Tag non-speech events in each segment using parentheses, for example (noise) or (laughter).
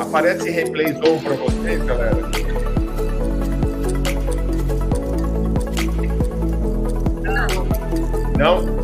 Aparece replay zone para vocês, galera? Não.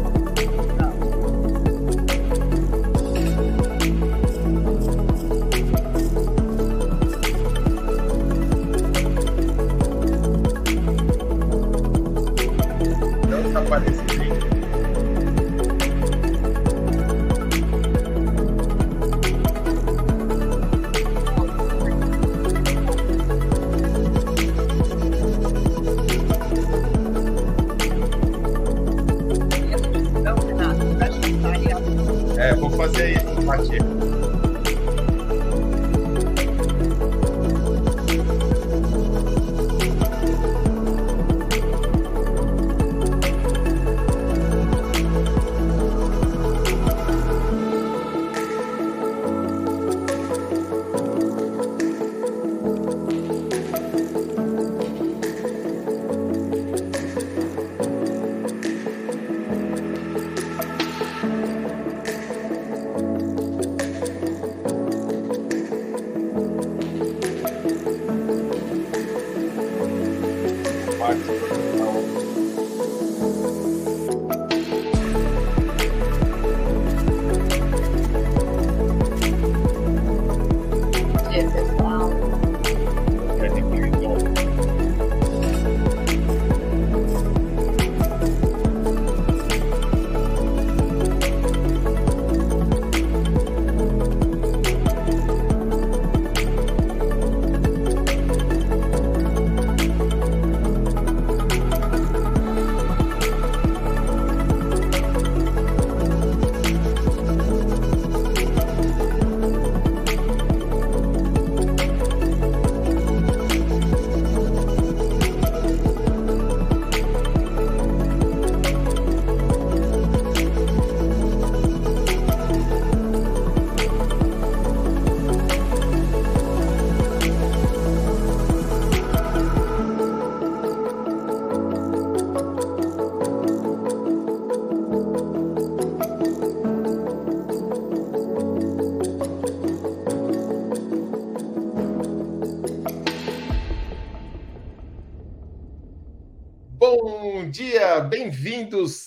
Não?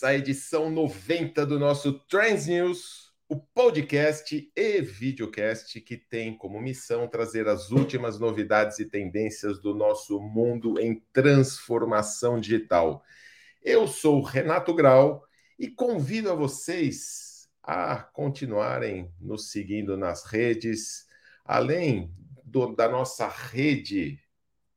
À edição 90 do nosso Trends News, o podcast e videocast que tem como missão trazer as últimas novidades e tendências do nosso mundo em transformação digital. Eu sou Renato Grau e convido a vocês a continuarem nos seguindo nas redes, além do, da nossa rede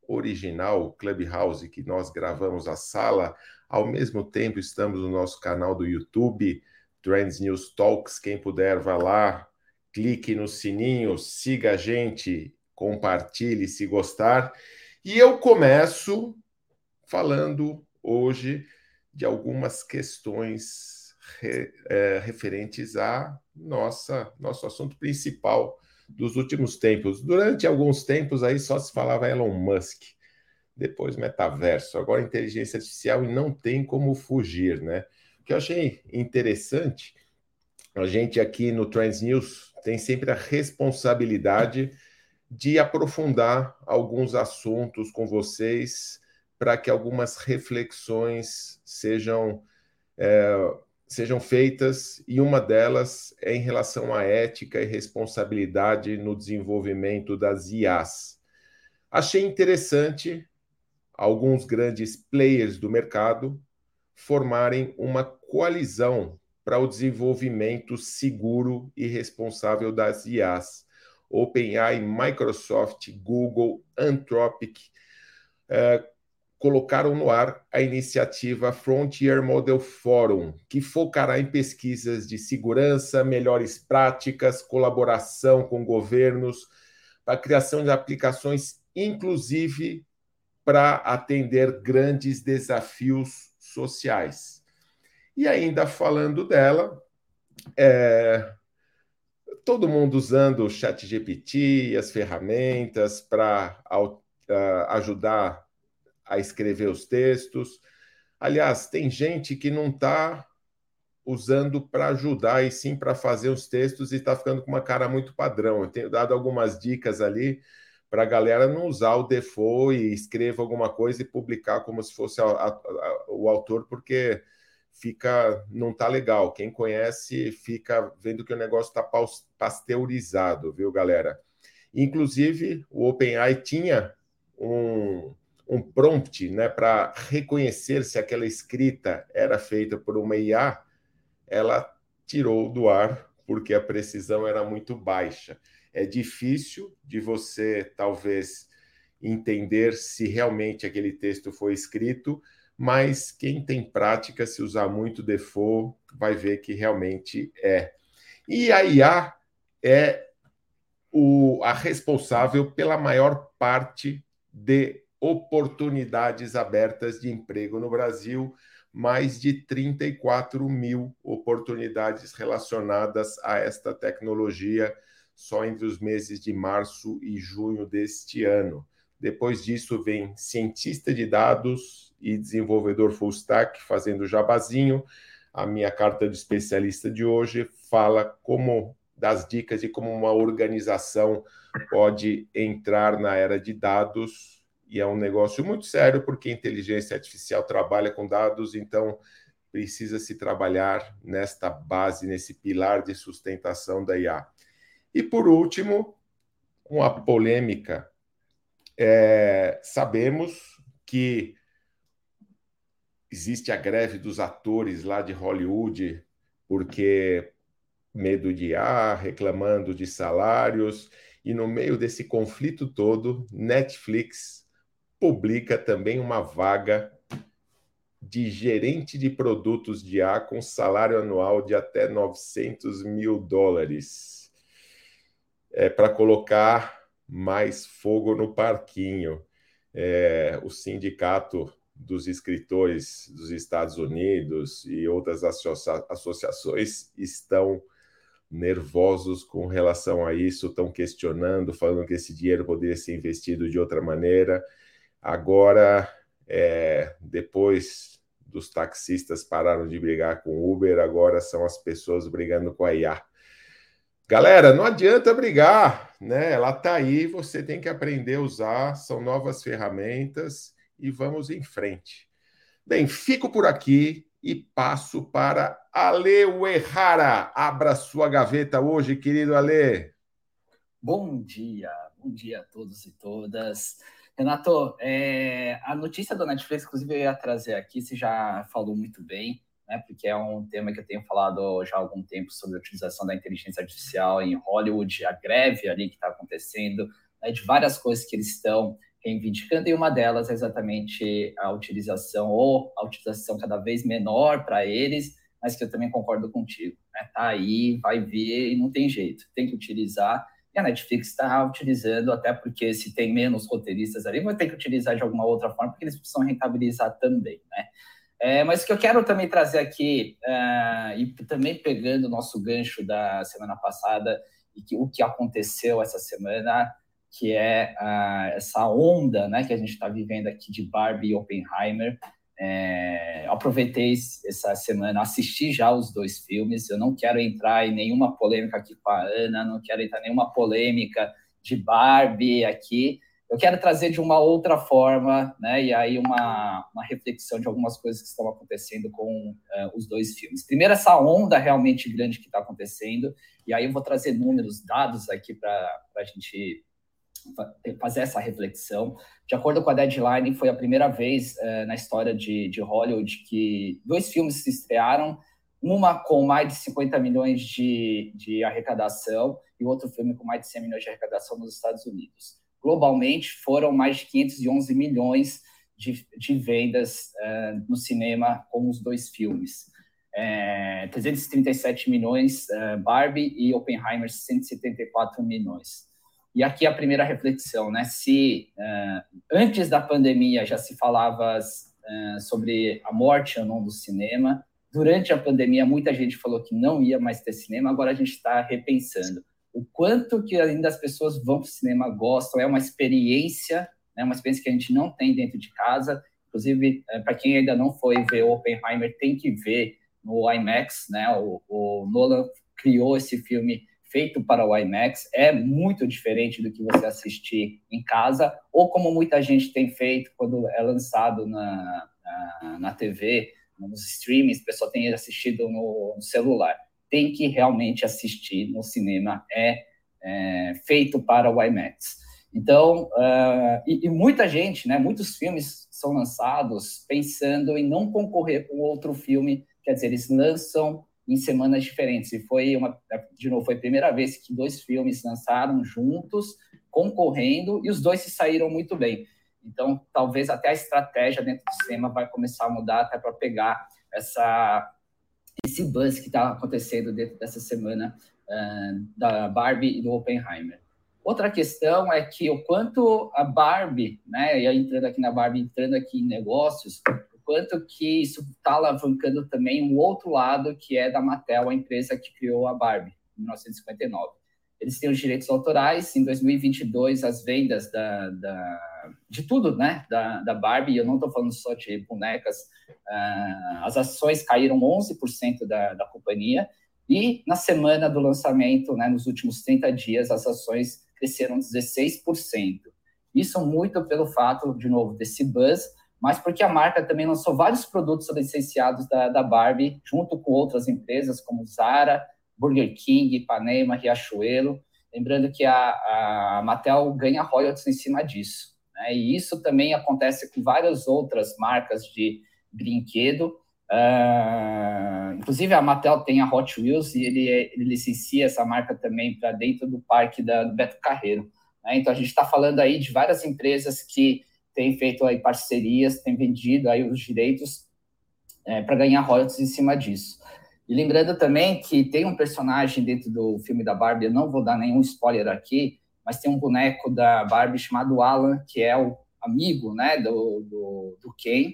original, Clubhouse, que nós gravamos a sala ao mesmo tempo, estamos no nosso canal do YouTube, Trends News Talks. Quem puder, vá lá, clique no sininho, siga a gente, compartilhe se gostar. E eu começo falando hoje de algumas questões re, é, referentes a nossa nosso assunto principal dos últimos tempos. Durante alguns tempos aí só se falava Elon Musk depois metaverso, agora inteligência artificial e não tem como fugir, né? O que eu achei interessante, a gente aqui no Trends News tem sempre a responsabilidade de aprofundar alguns assuntos com vocês para que algumas reflexões sejam é, sejam feitas e uma delas é em relação à ética e responsabilidade no desenvolvimento das IAs. Achei interessante alguns grandes players do mercado formarem uma coalizão para o desenvolvimento seguro e responsável das IAs. OpenAI, Microsoft, Google, Anthropic eh, colocaram no ar a iniciativa Frontier Model Forum, que focará em pesquisas de segurança, melhores práticas, colaboração com governos, para a criação de aplicações, inclusive para atender grandes desafios sociais. E ainda falando dela, é, todo mundo usando o chat GPT as ferramentas para uh, ajudar a escrever os textos. Aliás, tem gente que não está usando para ajudar e sim para fazer os textos e está ficando com uma cara muito padrão. Eu tenho dado algumas dicas ali para a galera não usar o default e escrever alguma coisa e publicar como se fosse a, a, a, o autor, porque fica não tá legal. Quem conhece fica vendo que o negócio está pasteurizado, viu, galera? Inclusive, o OpenAI tinha um, um prompt né, para reconhecer se aquela escrita era feita por uma IA, ela tirou do ar porque a precisão era muito baixa. É difícil de você, talvez, entender se realmente aquele texto foi escrito, mas quem tem prática, se usar muito default, vai ver que realmente é. E a IA é o, a responsável pela maior parte de oportunidades abertas de emprego no Brasil, mais de 34 mil oportunidades relacionadas a esta tecnologia só entre os meses de março e junho deste ano. Depois disso vem cientista de dados e desenvolvedor full stack fazendo jabazinho. A minha carta de especialista de hoje fala como das dicas de como uma organização pode entrar na era de dados e é um negócio muito sério porque a inteligência artificial trabalha com dados, então precisa se trabalhar nesta base, nesse pilar de sustentação da IA. E por último, uma polêmica. É, sabemos que existe a greve dos atores lá de Hollywood porque medo de IA, reclamando de salários, e no meio desse conflito todo, Netflix publica também uma vaga de gerente de produtos de A com salário anual de até 900 mil dólares. É para colocar mais fogo no parquinho. É, o sindicato dos escritores dos Estados Unidos e outras associa associações estão nervosos com relação a isso, estão questionando, falando que esse dinheiro poderia ser investido de outra maneira. Agora, é, depois dos taxistas pararam de brigar com o Uber, agora são as pessoas brigando com a IA. Galera, não adianta brigar, né? Ela está aí, você tem que aprender a usar, são novas ferramentas e vamos em frente. Bem, fico por aqui e passo para Ale Uehara. Abra sua gaveta hoje, querido Ale. Bom dia, bom dia a todos e todas. Renato, é, a notícia do Netflix, inclusive, eu ia trazer aqui, você já falou muito bem, né, porque é um tema que eu tenho falado já há algum tempo sobre a utilização da inteligência artificial em Hollywood, a greve ali que está acontecendo, né, de várias coisas que eles estão reivindicando, e uma delas é exatamente a utilização, ou a utilização cada vez menor para eles, mas que eu também concordo contigo. Né? Tá aí, vai ver e não tem jeito, tem que utilizar a Netflix está utilizando, até porque se tem menos roteiristas ali, vai ter que utilizar de alguma outra forma, porque eles precisam rentabilizar também, né? É, mas o que eu quero também trazer aqui, uh, e também pegando o nosso gancho da semana passada, e que, o que aconteceu essa semana, que é uh, essa onda né, que a gente está vivendo aqui de Barbie e Oppenheimer, é, aproveitei essa semana, assisti já os dois filmes. Eu não quero entrar em nenhuma polêmica aqui com a Ana, não quero entrar em nenhuma polêmica de Barbie aqui. Eu quero trazer de uma outra forma, né? E aí uma, uma reflexão de algumas coisas que estão acontecendo com uh, os dois filmes. Primeiro, essa onda realmente grande que está acontecendo, e aí eu vou trazer números, dados aqui para a gente fazer essa reflexão. De acordo com a Deadline, foi a primeira vez uh, na história de, de Hollywood que dois filmes se estrearam, uma com mais de 50 milhões de, de arrecadação e outro filme com mais de 100 milhões de arrecadação nos Estados Unidos. Globalmente, foram mais de 511 milhões de, de vendas uh, no cinema com os dois filmes. É, 337 milhões uh, Barbie e Oppenheimer 174 milhões. E aqui a primeira reflexão, né? Se uh, antes da pandemia já se falava sobre a morte ou não do cinema, durante a pandemia muita gente falou que não ia mais ter cinema, agora a gente está repensando o quanto que ainda as pessoas vão para o cinema, gostam, é uma experiência, né? uma experiência que a gente não tem dentro de casa, Inclusive, é, para quem ainda não foi ver Oppenheimer, tem que ver no IMAX, né? O, o Nolan criou esse filme feito para o IMAX, é muito diferente do que você assistir em casa, ou como muita gente tem feito quando é lançado na, na, na TV, nos streamings, o pessoal tem assistido no, no, celular. Tem que realmente assistir no cinema, é, é feito para o IMAX. Então, uh, e, e, muita gente, né, muitos filmes são lançados pensando em não concorrer com outro filme, quer dizer, eles lançam em semanas diferentes. E foi uma, de novo, foi a primeira vez que dois filmes lançaram juntos, concorrendo, e os dois se saíram muito bem. Então, talvez até a estratégia dentro do cinema vai começar a mudar até para pegar essa esse buzz que está acontecendo dentro dessa semana uh, da Barbie e do Oppenheimer. Outra questão é que o quanto a Barbie, né, entrando aqui na Barbie, entrando aqui em negócios, o quanto que isso está alavancando também um outro lado, que é da Mattel, a empresa que criou a Barbie, em 1959. Eles têm os direitos autorais, em 2022 as vendas da, da de tudo, né, da, da Barbie, eu não estou falando só de bonecas, uh, as ações caíram 11% da, da companhia, e na semana do lançamento, né, nos últimos 30 dias, as ações cresceram 16%. Isso muito pelo fato, de novo, desse buzz, mas porque a marca também lançou vários produtos licenciados da, da Barbie, junto com outras empresas como Zara, Burger King, Ipanema, Riachuelo. Lembrando que a, a Mattel ganha royalties em cima disso. Né? E isso também acontece com várias outras marcas de brinquedo. Uh, inclusive a Mattel tem a Hot Wheels e ele, ele licencia essa marca também para dentro do parque da, do Beto Carreiro. Né? Então a gente está falando aí de várias empresas que têm feito aí parcerias, têm vendido aí os direitos é, para ganhar royalties em cima disso. E lembrando também que tem um personagem dentro do filme da Barbie, eu não vou dar nenhum spoiler aqui, mas tem um boneco da Barbie chamado Alan, que é o amigo né, do, do, do Ken,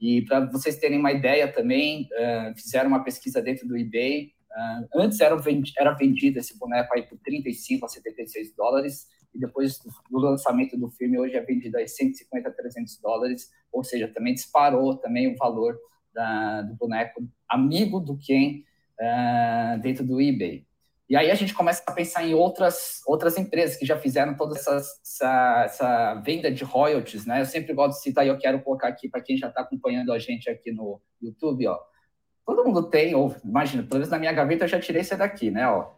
e para vocês terem uma ideia também, uh, fizeram uma pesquisa dentro do eBay. Uh, antes era, vendi era vendido esse boneco aí por 35 a 76 dólares, e depois do lançamento do filme, hoje é vendido aí 150 a 300 dólares, ou seja, também disparou também o valor da, do boneco amigo do Ken uh, dentro do eBay. E aí a gente começa a pensar em outras, outras empresas que já fizeram toda essa, essa, essa venda de royalties, né? Eu sempre gosto de citar e eu quero colocar aqui para quem já está acompanhando a gente aqui no YouTube, ó. Todo mundo tem, ou imagina, pelo menos na minha gaveta eu já tirei esse daqui, né? Ó.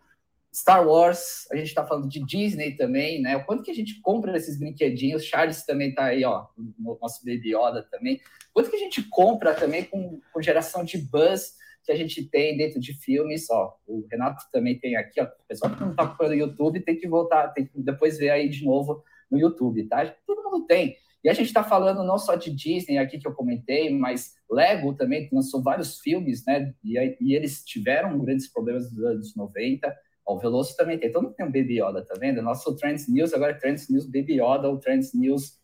Star Wars, a gente está falando de Disney também, né? O quanto que a gente compra esses brinquedinhos? Charles também está aí, ó, no nosso Baby Yoda também. Quanto que a gente compra também com, com geração de buzz? Que a gente tem dentro de filmes, ó, o Renato também tem aqui, ó, o pessoal que não está no YouTube tem que voltar, tem que depois ver aí de novo no YouTube, tá? Todo mundo tem. E a gente está falando não só de Disney aqui que eu comentei, mas Lego também lançou vários filmes, né? E, e eles tiveram grandes problemas dos anos 90. Ó, o Veloso também tem. Todo mundo tem um Baby Yoda, tá vendo? Nosso Trends News agora é Trends News Baby Yoda ou Trends News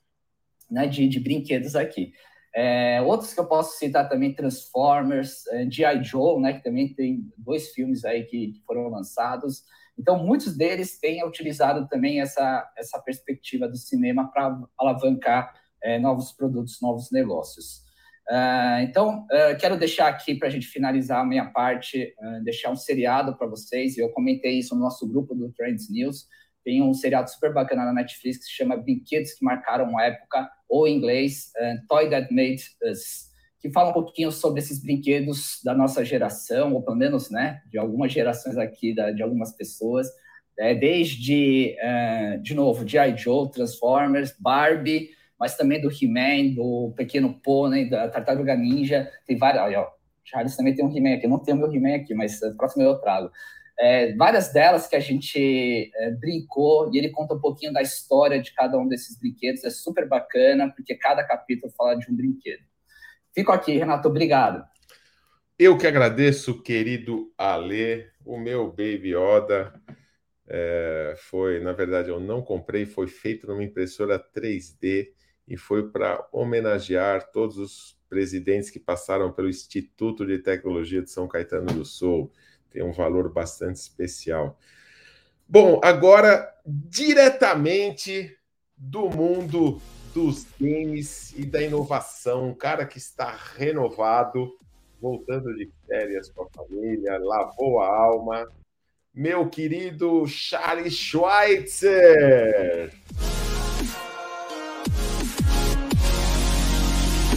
né, de, de brinquedos aqui. É, outros que eu posso citar também, Transformers, é, G.I. Joe, né, que também tem dois filmes aí que, que, foram lançados. Então, muitos deles têm utilizado também essa, essa perspectiva do cinema para alavancar é, novos produtos, novos negócios. Uh, então, uh, quero deixar aqui para a gente finalizar a minha parte, uh, deixar um seriado para vocês. Eu comentei isso no nosso grupo do Trends News. Tem um seriado super bacana na Netflix que se chama Brinquedos que Marcaram a Época, ou em inglês, uh, Toy That Made Us, que fala um pouquinho sobre esses brinquedos da nossa geração, ou pelo menos, né, de algumas gerações aqui, da, de algumas pessoas, é, desde, uh, de novo, G.I. Joe, Transformers, Barbie, mas também do He-Man, do Pequeno Pônei, da Tartaruga Ninja, tem várias, olha, ó, Charles também tem um He-Man aqui, não tenho meu He-Man aqui, mas próximo eu trago é, várias delas que a gente é, brincou e ele conta um pouquinho da história de cada um desses brinquedos. É super bacana, porque cada capítulo fala de um brinquedo. Fico aqui, Renato, obrigado. Eu que agradeço, querido Ale, o meu Baby Yoda. É, foi, na verdade, eu não comprei, foi feito numa impressora 3D e foi para homenagear todos os presidentes que passaram pelo Instituto de Tecnologia de São Caetano do Sul tem um valor bastante especial. Bom, agora diretamente do mundo dos games e da inovação, um cara que está renovado, voltando de férias com a família, lavou a alma. Meu querido Charles Schweitzer.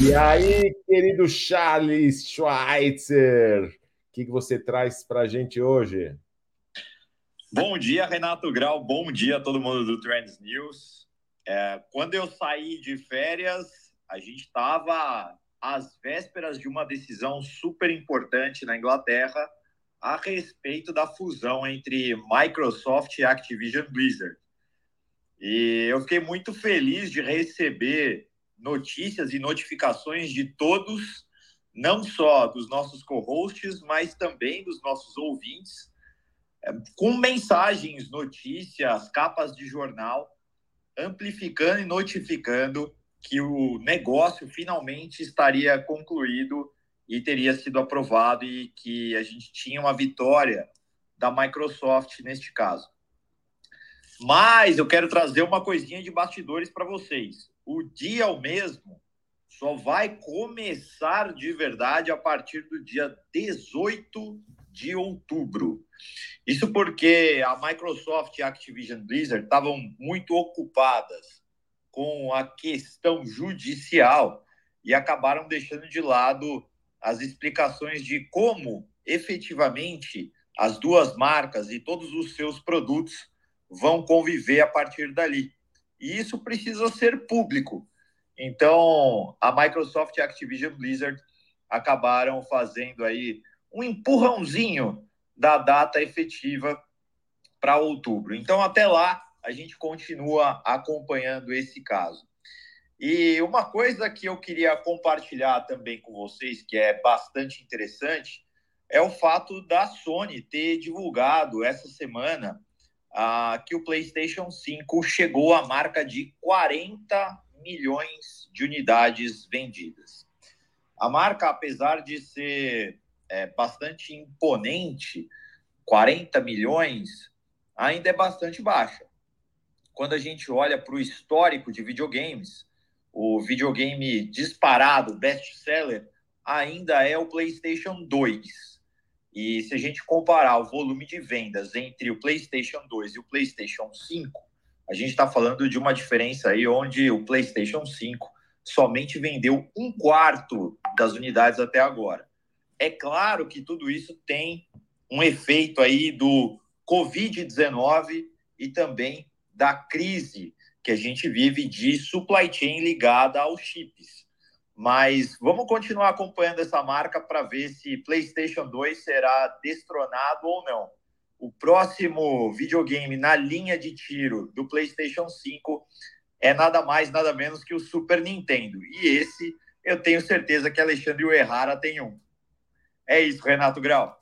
E aí, querido Charles Schweitzer, que, que você traz para a gente hoje? Bom dia, Renato Grau. Bom dia a todo mundo do Trends News. É, quando eu saí de férias, a gente estava às vésperas de uma decisão super importante na Inglaterra a respeito da fusão entre Microsoft e Activision Blizzard. E eu fiquei muito feliz de receber notícias e notificações de todos, não só dos nossos co-hosts, mas também dos nossos ouvintes, é, com mensagens, notícias, capas de jornal, amplificando e notificando que o negócio finalmente estaria concluído e teria sido aprovado e que a gente tinha uma vitória da Microsoft neste caso. Mas eu quero trazer uma coisinha de bastidores para vocês o dia é o mesmo só vai começar de verdade a partir do dia 18 de outubro. Isso porque a Microsoft e a Activision Blizzard estavam muito ocupadas com a questão judicial e acabaram deixando de lado as explicações de como efetivamente as duas marcas e todos os seus produtos vão conviver a partir dali. E isso precisa ser público. Então, a Microsoft e a Activision Blizzard acabaram fazendo aí um empurrãozinho da data efetiva para outubro. Então, até lá, a gente continua acompanhando esse caso. E uma coisa que eu queria compartilhar também com vocês, que é bastante interessante, é o fato da Sony ter divulgado essa semana ah, que o PlayStation 5 chegou à marca de 40 milhões de unidades vendidas. A marca, apesar de ser é, bastante imponente, 40 milhões, ainda é bastante baixa. Quando a gente olha para o histórico de videogames, o videogame disparado, best-seller, ainda é o PlayStation 2 e se a gente comparar o volume de vendas entre o PlayStation 2 e o PlayStation 5, a gente está falando de uma diferença aí onde o PlayStation 5 somente vendeu um quarto das unidades até agora. É claro que tudo isso tem um efeito aí do Covid-19 e também da crise que a gente vive de supply chain ligada aos chips. Mas vamos continuar acompanhando essa marca para ver se PlayStation 2 será destronado ou não. O próximo videogame na linha de tiro do PlayStation 5 é nada mais, nada menos que o Super Nintendo. E esse eu tenho certeza que Alexandre Uerrara tem um. É isso, Renato Grau.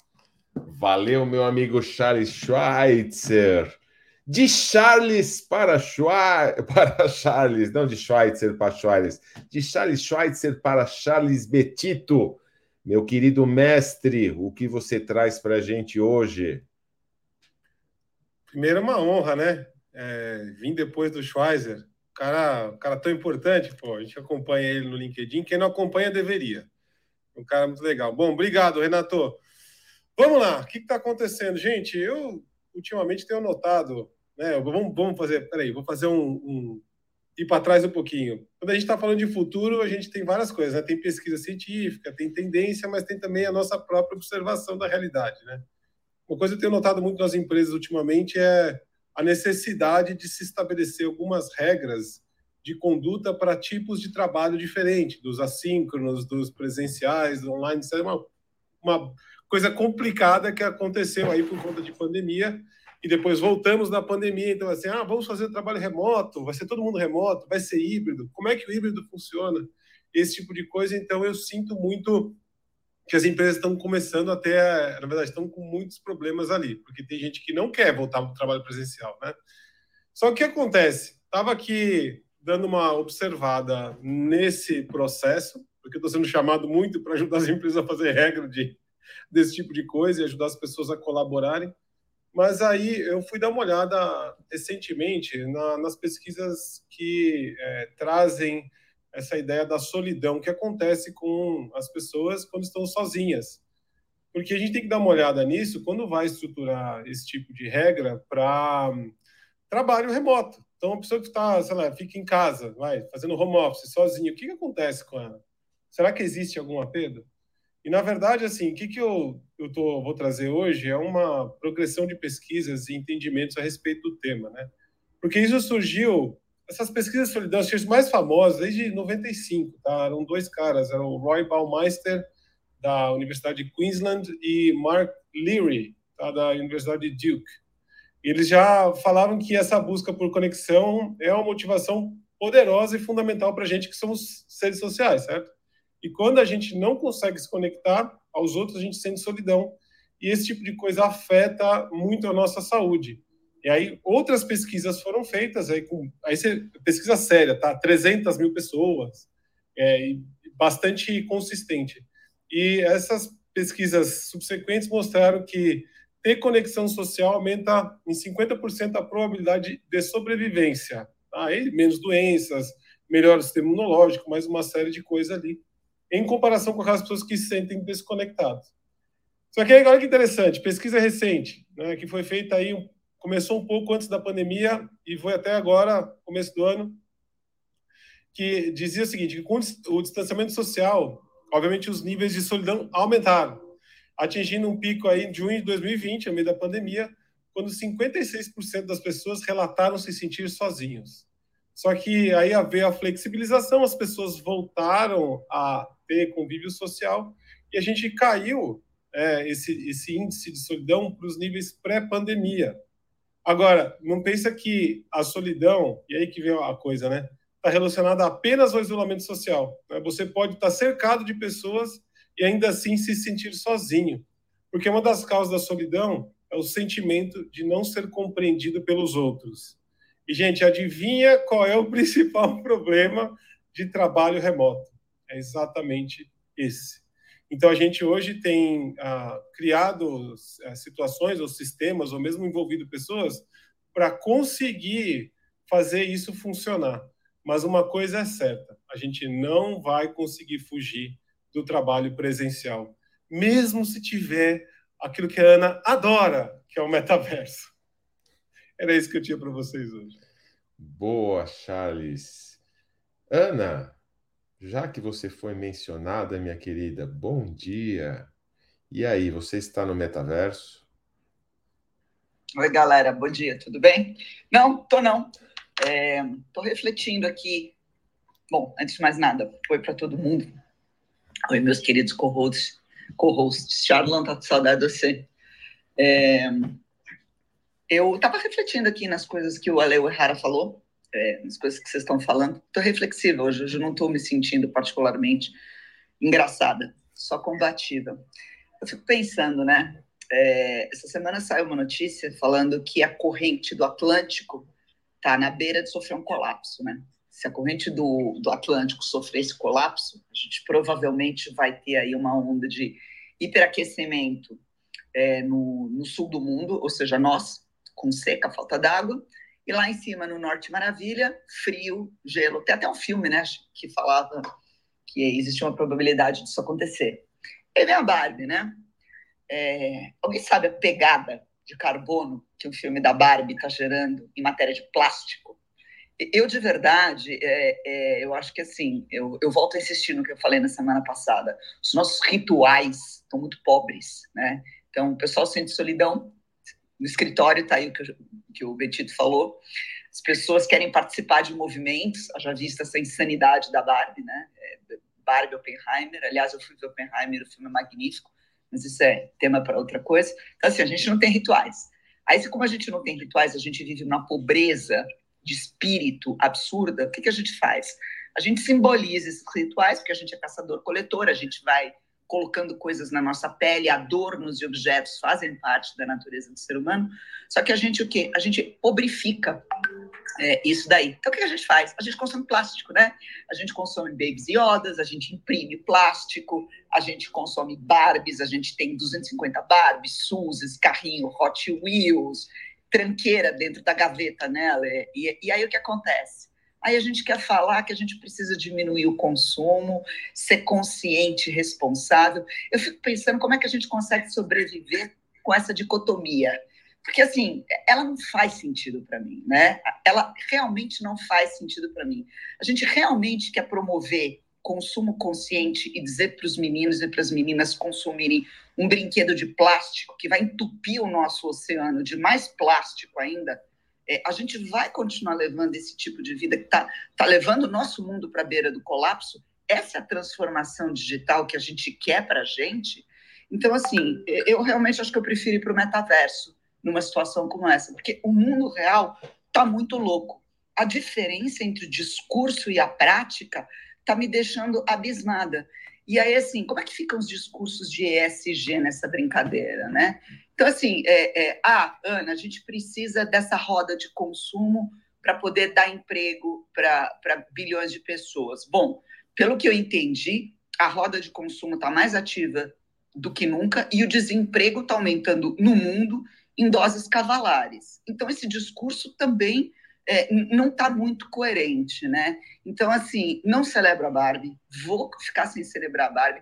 Valeu, meu amigo Charles Schweitzer. De Charles para, Schwa... (laughs) para Charles, não de Schweitzer para Charles, de Charles Schweitzer para Charles Betito. Meu querido mestre, o que você traz para a gente hoje? Primeiro, é uma honra, né? É, vim depois do Schweitzer. Cara, cara tão importante, pô. A gente acompanha ele no LinkedIn. Quem não acompanha, deveria. Um cara muito legal. Bom, obrigado, Renato. Vamos lá, o que está acontecendo? Gente, eu ultimamente tenho notado né? Vamos, vamos fazer, peraí, vou fazer um, um ir para trás um pouquinho. Quando a gente está falando de futuro, a gente tem várias coisas, né? Tem pesquisa científica, tem tendência, mas tem também a nossa própria observação da realidade, né? Uma coisa que eu tenho notado muito nas empresas ultimamente é a necessidade de se estabelecer algumas regras de conduta para tipos de trabalho diferentes, dos assíncronos, dos presenciais, do online. Isso é uma, uma coisa complicada que aconteceu aí por conta de pandemia e depois voltamos na pandemia. Então, assim, ah, vamos fazer trabalho remoto, vai ser todo mundo remoto, vai ser híbrido. Como é que o híbrido funciona? Esse tipo de coisa. Então, eu sinto muito que as empresas estão começando até, na verdade, estão com muitos problemas ali, porque tem gente que não quer voltar para o trabalho presencial, né? Só que acontece? Estava aqui dando uma observada nesse processo, porque estou sendo chamado muito para ajudar as empresas a fazer regra de, desse tipo de coisa e ajudar as pessoas a colaborarem. Mas aí eu fui dar uma olhada recentemente na, nas pesquisas que é, trazem essa ideia da solidão que acontece com as pessoas quando estão sozinhas. Porque a gente tem que dar uma olhada nisso quando vai estruturar esse tipo de regra para trabalho remoto. Então, a pessoa que está, sei lá, fica em casa, vai, fazendo home office, sozinho, o que, que acontece com ela? Será que existe algum apelo? E, na verdade, assim, o que, que eu, eu tô, vou trazer hoje é uma progressão de pesquisas e entendimentos a respeito do tema, né? Porque isso surgiu, essas pesquisas de solidão, as mais famosas, desde 95, tá? Eram dois caras, era o Roy Baumeister, da Universidade de Queensland, e Mark Leary, tá? da Universidade de Duke. Eles já falaram que essa busca por conexão é uma motivação poderosa e fundamental para a gente que somos seres sociais, certo? E quando a gente não consegue se conectar aos outros, a gente sente solidão. E esse tipo de coisa afeta muito a nossa saúde. E aí outras pesquisas foram feitas, aí, com, aí você, pesquisa séria, tá? 300 mil pessoas, é, bastante consistente. E essas pesquisas subsequentes mostraram que ter conexão social aumenta em 50% a probabilidade de sobrevivência. Tá? E menos doenças, melhor sistema imunológico, mais uma série de coisas ali em comparação com aquelas pessoas que se sentem desconectadas. Só que aí, olha que interessante, pesquisa recente, né, que foi feita aí, começou um pouco antes da pandemia e foi até agora, começo do ano, que dizia o seguinte, que com o distanciamento social, obviamente os níveis de solidão aumentaram, atingindo um pico aí em junho de 2020, no meio da pandemia, quando 56% das pessoas relataram se sentir sozinhos. Só que aí veio a flexibilização, as pessoas voltaram a ter convívio social e a gente caiu é, esse, esse índice de solidão para os níveis pré-pandemia. Agora, não pensa que a solidão, e aí que vem a coisa, né? Está relacionada apenas ao isolamento social. Né? Você pode estar cercado de pessoas e ainda assim se sentir sozinho. Porque uma das causas da solidão é o sentimento de não ser compreendido pelos outros. E, gente, adivinha qual é o principal (laughs) problema de trabalho remoto? é exatamente esse. Então, a gente hoje tem ah, criado ah, situações ou sistemas, ou mesmo envolvido pessoas, para conseguir fazer isso funcionar. Mas uma coisa é certa: a gente não vai conseguir fugir do trabalho presencial, mesmo se tiver aquilo que a Ana adora, que é o metaverso. Era isso que eu tinha para vocês hoje. Boa, Charles. Ana, já que você foi mencionada, minha querida, bom dia. E aí, você está no metaverso? Oi, galera, bom dia, tudo bem? Não, tô não. É, tô refletindo aqui. Bom, antes de mais nada, oi para todo mundo. Oi, meus queridos co-hosts. Co-hosts. Charlon, tá com saudade de você. É, eu estava refletindo aqui nas coisas que o Ale Errara falou é, coisas que vocês estão falando. Estou reflexiva hoje, hoje não estou me sentindo particularmente engraçada, só combativa. Eu fico pensando, né? É, essa semana saiu uma notícia falando que a corrente do Atlântico está na beira de sofrer um colapso, né? Se a corrente do, do Atlântico sofrer esse colapso, a gente provavelmente vai ter aí uma onda de hiperaquecimento é, no, no sul do mundo, ou seja, nós, com seca, falta d'água, e lá em cima, no Norte Maravilha, frio, gelo. Tem até um filme, né, que falava que existe uma probabilidade disso acontecer. E vem a Barbie, né? É... Alguém sabe a pegada de carbono que o filme da Barbie está gerando em matéria de plástico? Eu, de verdade, é, é, eu acho que assim, eu, eu volto a insistir no que eu falei na semana passada. Os nossos rituais estão muito pobres, né? Então, o pessoal sente solidão no escritório, está aí o que, eu, que o Betito falou. As pessoas querem participar de movimentos, já visto essa insanidade da Barbie, né? É, Barbie Oppenheimer. Aliás, eu fui ver Oppenheimer, o filme é magnífico, mas isso é tema para outra coisa. Então, assim, a gente não tem rituais. Aí, como a gente não tem rituais, a gente vive uma pobreza de espírito absurda, o que, que a gente faz? A gente simboliza esses rituais, porque a gente é caçador-coletor, a gente vai colocando coisas na nossa pele, adornos e objetos fazem parte da natureza do ser humano. Só que a gente o quê? A gente obrifica é, isso daí. Então, o que a gente faz? A gente consome plástico, né? A gente consome babies e odas, a gente imprime plástico, a gente consome Barbies, a gente tem 250 Barbies, Suzes, carrinho, Hot Wheels, tranqueira dentro da gaveta, né? E, e aí o que acontece? Aí a gente quer falar que a gente precisa diminuir o consumo, ser consciente, responsável. Eu fico pensando como é que a gente consegue sobreviver com essa dicotomia. Porque, assim, ela não faz sentido para mim, né? Ela realmente não faz sentido para mim. A gente realmente quer promover consumo consciente e dizer para os meninos e para as meninas consumirem um brinquedo de plástico que vai entupir o nosso oceano de mais plástico ainda, é, a gente vai continuar levando esse tipo de vida que está tá levando o nosso mundo para a beira do colapso. Essa é transformação digital que a gente quer para a gente. Então, assim, eu realmente acho que eu prefiro ir para o metaverso numa situação como essa, porque o mundo real está muito louco. A diferença entre o discurso e a prática está me deixando abismada. E aí, assim, como é que ficam os discursos de ESG nessa brincadeira, né? Então, assim, é, é, ah, Ana, a gente precisa dessa roda de consumo para poder dar emprego para bilhões de pessoas. Bom, pelo que eu entendi, a roda de consumo está mais ativa do que nunca e o desemprego está aumentando no mundo em doses cavalares. Então, esse discurso também é, não está muito coerente, né? Então, assim, não celebro a Barbie, vou ficar sem celebrar a Barbie.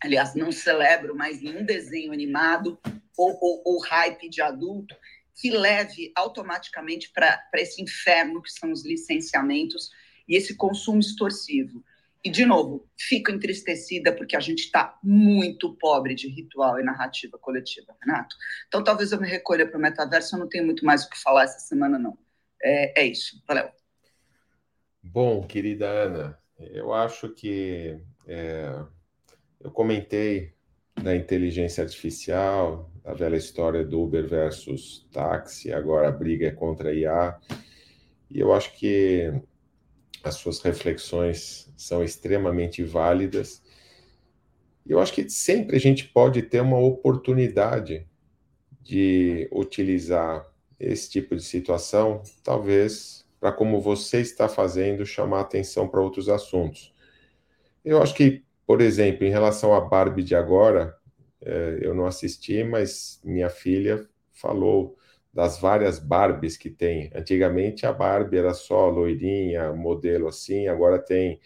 Aliás, não celebro mais nenhum desenho animado ou, ou, ou hype de adulto que leve automaticamente para esse inferno que são os licenciamentos e esse consumo extorsivo. E, de novo, fico entristecida porque a gente está muito pobre de ritual e narrativa coletiva, Renato. Então, talvez eu me recolha para o metaverso, eu não tenho muito mais o que falar essa semana, não. É, é isso. Valeu. Bom, querida Ana, eu acho que é, eu comentei da inteligência artificial, a velha história do Uber versus táxi, agora a briga é contra a IA. E eu acho que as suas reflexões são extremamente válidas. E eu acho que sempre a gente pode ter uma oportunidade de utilizar esse tipo de situação, talvez para como você está fazendo, chamar atenção para outros assuntos. Eu acho que, por exemplo, em relação à Barbie de agora, é, eu não assisti, mas minha filha falou das várias Barbies que tem. Antigamente a Barbie era só loirinha, modelo assim, agora tem,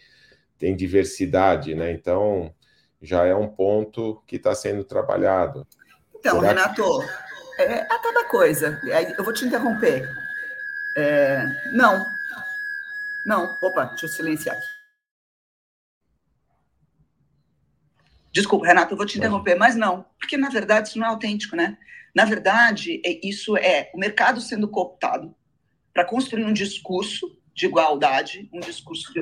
tem diversidade, né? Então já é um ponto que está sendo trabalhado. Então, Será Renato, que... é aquela coisa. Eu vou te interromper. É... Não. Não. Opa, deixa eu silenciar aqui. Desculpa, Renato, eu vou te interromper, mas não, porque na verdade isso não é autêntico, né? Na verdade, é, isso é o mercado sendo cooptado para construir um discurso de igualdade, um discurso de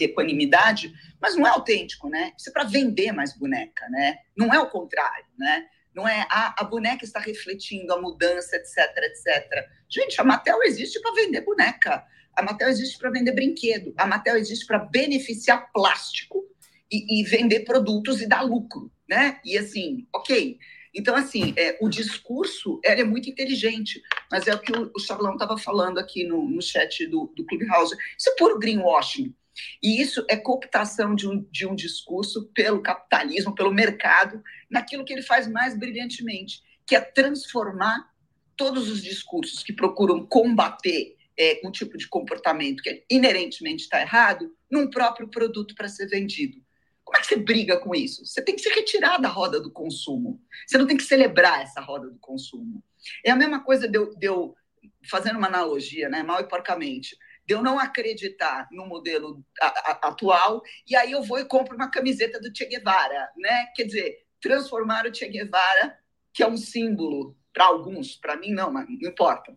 equanimidade, mas não é autêntico, né? Isso é para vender mais boneca, né? Não é o contrário, né? Não é a, a boneca está refletindo a mudança, etc, etc. Gente, a Mattel existe para vender boneca. A Mattel existe para vender brinquedo. A Mattel existe para beneficiar plástico e, e, vender produtos e dar lucro, né? E assim, ok. Então, assim, é, o discurso é muito inteligente, mas é o que o, o Charlão estava falando aqui no, no chat do, do Clubhouse. Isso é puro greenwashing. E isso é cooptação de um, de um discurso pelo capitalismo, pelo mercado, naquilo que ele faz mais brilhantemente, que é transformar todos os discursos que procuram combater é, um tipo de comportamento que inerentemente está errado num próprio produto para ser vendido. Como é que você briga com isso? Você tem que se retirar da roda do consumo. Você não tem que celebrar essa roda do consumo. É a mesma coisa de eu, de eu fazendo uma analogia, né, mal e porcamente, de eu não acreditar no modelo a, a, atual e aí eu vou e compro uma camiseta do Che Guevara, né? Quer dizer, transformar o Che Guevara, que é um símbolo para alguns, para mim não, mas não importa,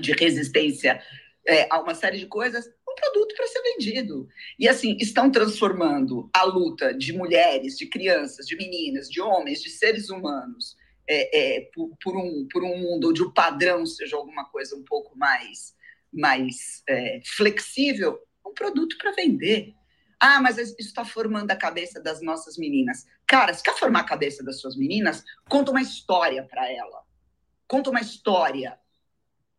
de resistência é, a uma série de coisas, um produto para ser vendido. E assim, estão transformando a luta de mulheres, de crianças, de meninas, de homens, de seres humanos é, é, por, por, um, por um mundo onde o padrão seja alguma coisa um pouco mais, mais é, flexível, um produto para vender. Ah, mas isso está formando a cabeça das nossas meninas. Cara, se quer formar a cabeça das suas meninas, conta uma história para ela. Conta uma história.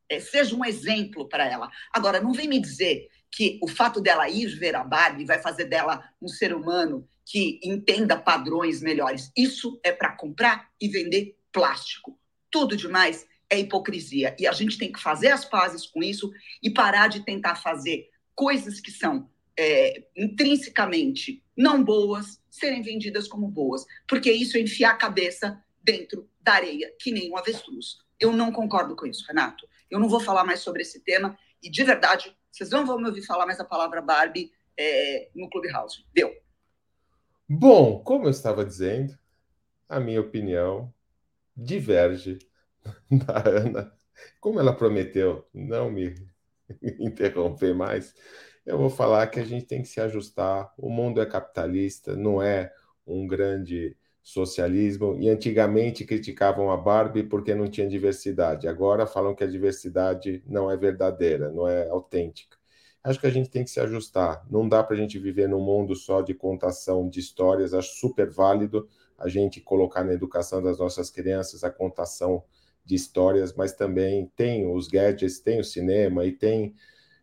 É, seja um exemplo para ela. Agora, não vem me dizer que o fato dela ir ver a Barbie vai fazer dela um ser humano que entenda padrões melhores. Isso é para comprar e vender plástico. Tudo demais é hipocrisia. E a gente tem que fazer as pazes com isso e parar de tentar fazer coisas que são é, intrinsecamente não boas serem vendidas como boas, porque isso é enfiar a cabeça dentro da areia, que nem um avestruz. Eu não concordo com isso, Renato. Eu não vou falar mais sobre esse tema e, de verdade, vocês não vão me ouvir falar mais a palavra Barbie é, no Clubhouse. Deu. Bom, como eu estava dizendo, a minha opinião diverge (laughs) da Ana. Como ela prometeu não me (laughs) interromper mais, eu vou falar que a gente tem que se ajustar. O mundo é capitalista, não é um grande socialismo. E antigamente criticavam a Barbie porque não tinha diversidade. Agora falam que a diversidade não é verdadeira, não é autêntica. Acho que a gente tem que se ajustar. Não dá para a gente viver num mundo só de contação de histórias. Acho super válido a gente colocar na educação das nossas crianças a contação de histórias, mas também tem os gadgets, tem o cinema e tem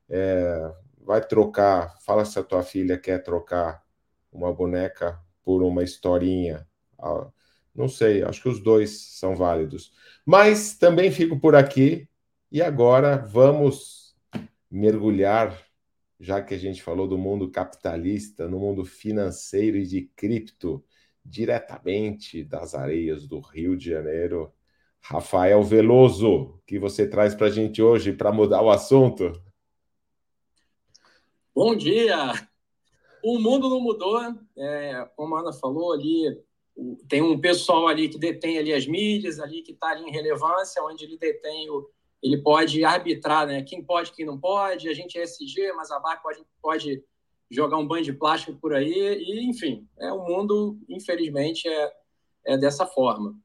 é, vai trocar, fala se a tua filha quer trocar uma boneca por uma historinha. Ah, não sei, acho que os dois são válidos. Mas também fico por aqui e agora vamos mergulhar, já que a gente falou do mundo capitalista, no mundo financeiro e de cripto, diretamente das areias do Rio de Janeiro. Rafael Veloso, que você traz para a gente hoje para mudar o assunto? Bom dia! O mundo não mudou, é, como a Ana falou ali, tem um pessoal ali que detém ali as mídias, ali que está em relevância, onde ele detém o, ele pode arbitrar, né? Quem pode, quem não pode. A gente é SG, mas a BAC pode, pode jogar um banho de plástico por aí. E, enfim, é o mundo, infelizmente, é, é dessa forma.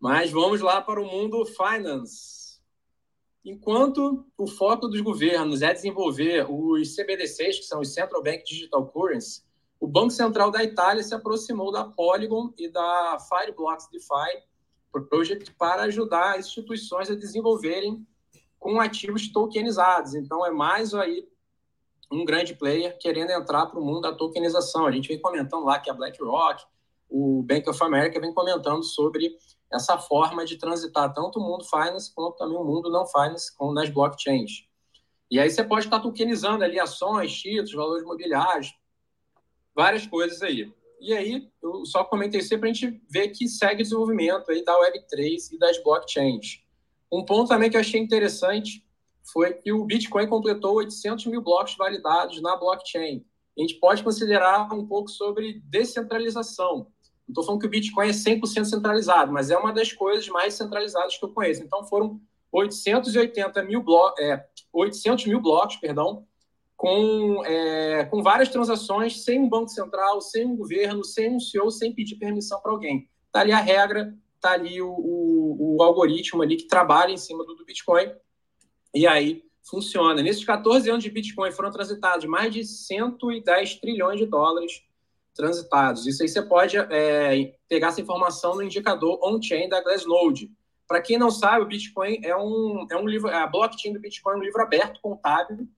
Mas vamos lá para o mundo finance. Enquanto o foco dos governos é desenvolver os CBDCs, que são os Central Bank Digital Currency, o Banco Central da Itália se aproximou da Polygon e da Fireblocks DeFi Project para ajudar as instituições a desenvolverem com ativos tokenizados. Então, é mais aí um grande player querendo entrar para o mundo da tokenização. A gente vem comentando lá que a BlackRock, o Bank of America vem comentando sobre essa forma de transitar tanto o mundo finance quanto também o mundo não finance com nas blockchains. E aí você pode estar tokenizando ali ações, títulos, valores imobiliários, várias coisas aí. E aí eu só comentei isso para a gente ver que segue o desenvolvimento aí da Web3 e das blockchains. Um ponto também que eu achei interessante foi que o Bitcoin completou 800 mil blocos validados na blockchain. A gente pode considerar um pouco sobre descentralização. Não estou falando que o Bitcoin é 100% centralizado, mas é uma das coisas mais centralizadas que eu conheço. Então, foram 880 mil blocos, é, 800 mil blocos, perdão, com, é, com várias transações, sem um banco central, sem um governo, sem um CEO, sem pedir permissão para alguém. Está ali a regra, está ali o, o, o, algoritmo ali que trabalha em cima do, do Bitcoin, e aí funciona. Nesses 14 anos de Bitcoin foram transitados mais de 110 trilhões de dólares transitados. Isso aí você pode é, pegar essa informação no indicador on-chain da Glassnode. Para quem não sabe, o Bitcoin é um, é um livro, a blockchain do Bitcoin é um livro aberto, contábil,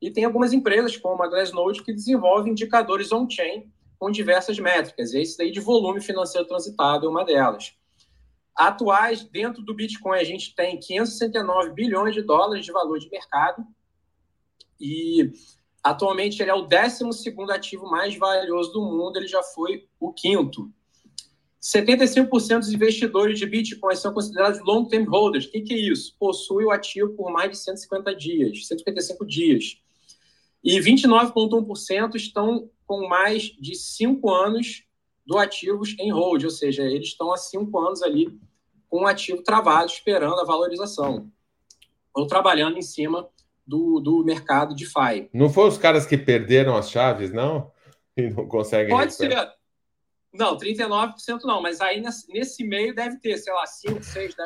e tem algumas empresas, como a Glassnode, que desenvolvem indicadores on-chain com diversas métricas. E esse daí de volume financeiro transitado é uma delas. Atuais, dentro do Bitcoin, a gente tem 569 bilhões de dólares de valor de mercado. E Atualmente, ele é o 12 ativo mais valioso do mundo, ele já foi o quinto. 75% dos investidores de Bitcoin são considerados long-term holders. O que, que, é isso? Possui o ativo por mais de 150 dias, 155 dias. E 29,1% estão com mais de 5 anos do ativos em hold, ou seja, eles estão há 5 anos ali com o ativo travado, esperando a valorização, ou trabalhando em cima do, do mercado de FI. Não foi os caras que perderam as chaves, não? E não conseguem. Pode recuperar. ser. Não, 39% não, mas aí nesse, meio deve ter, sei lá, 5, 6, 10%.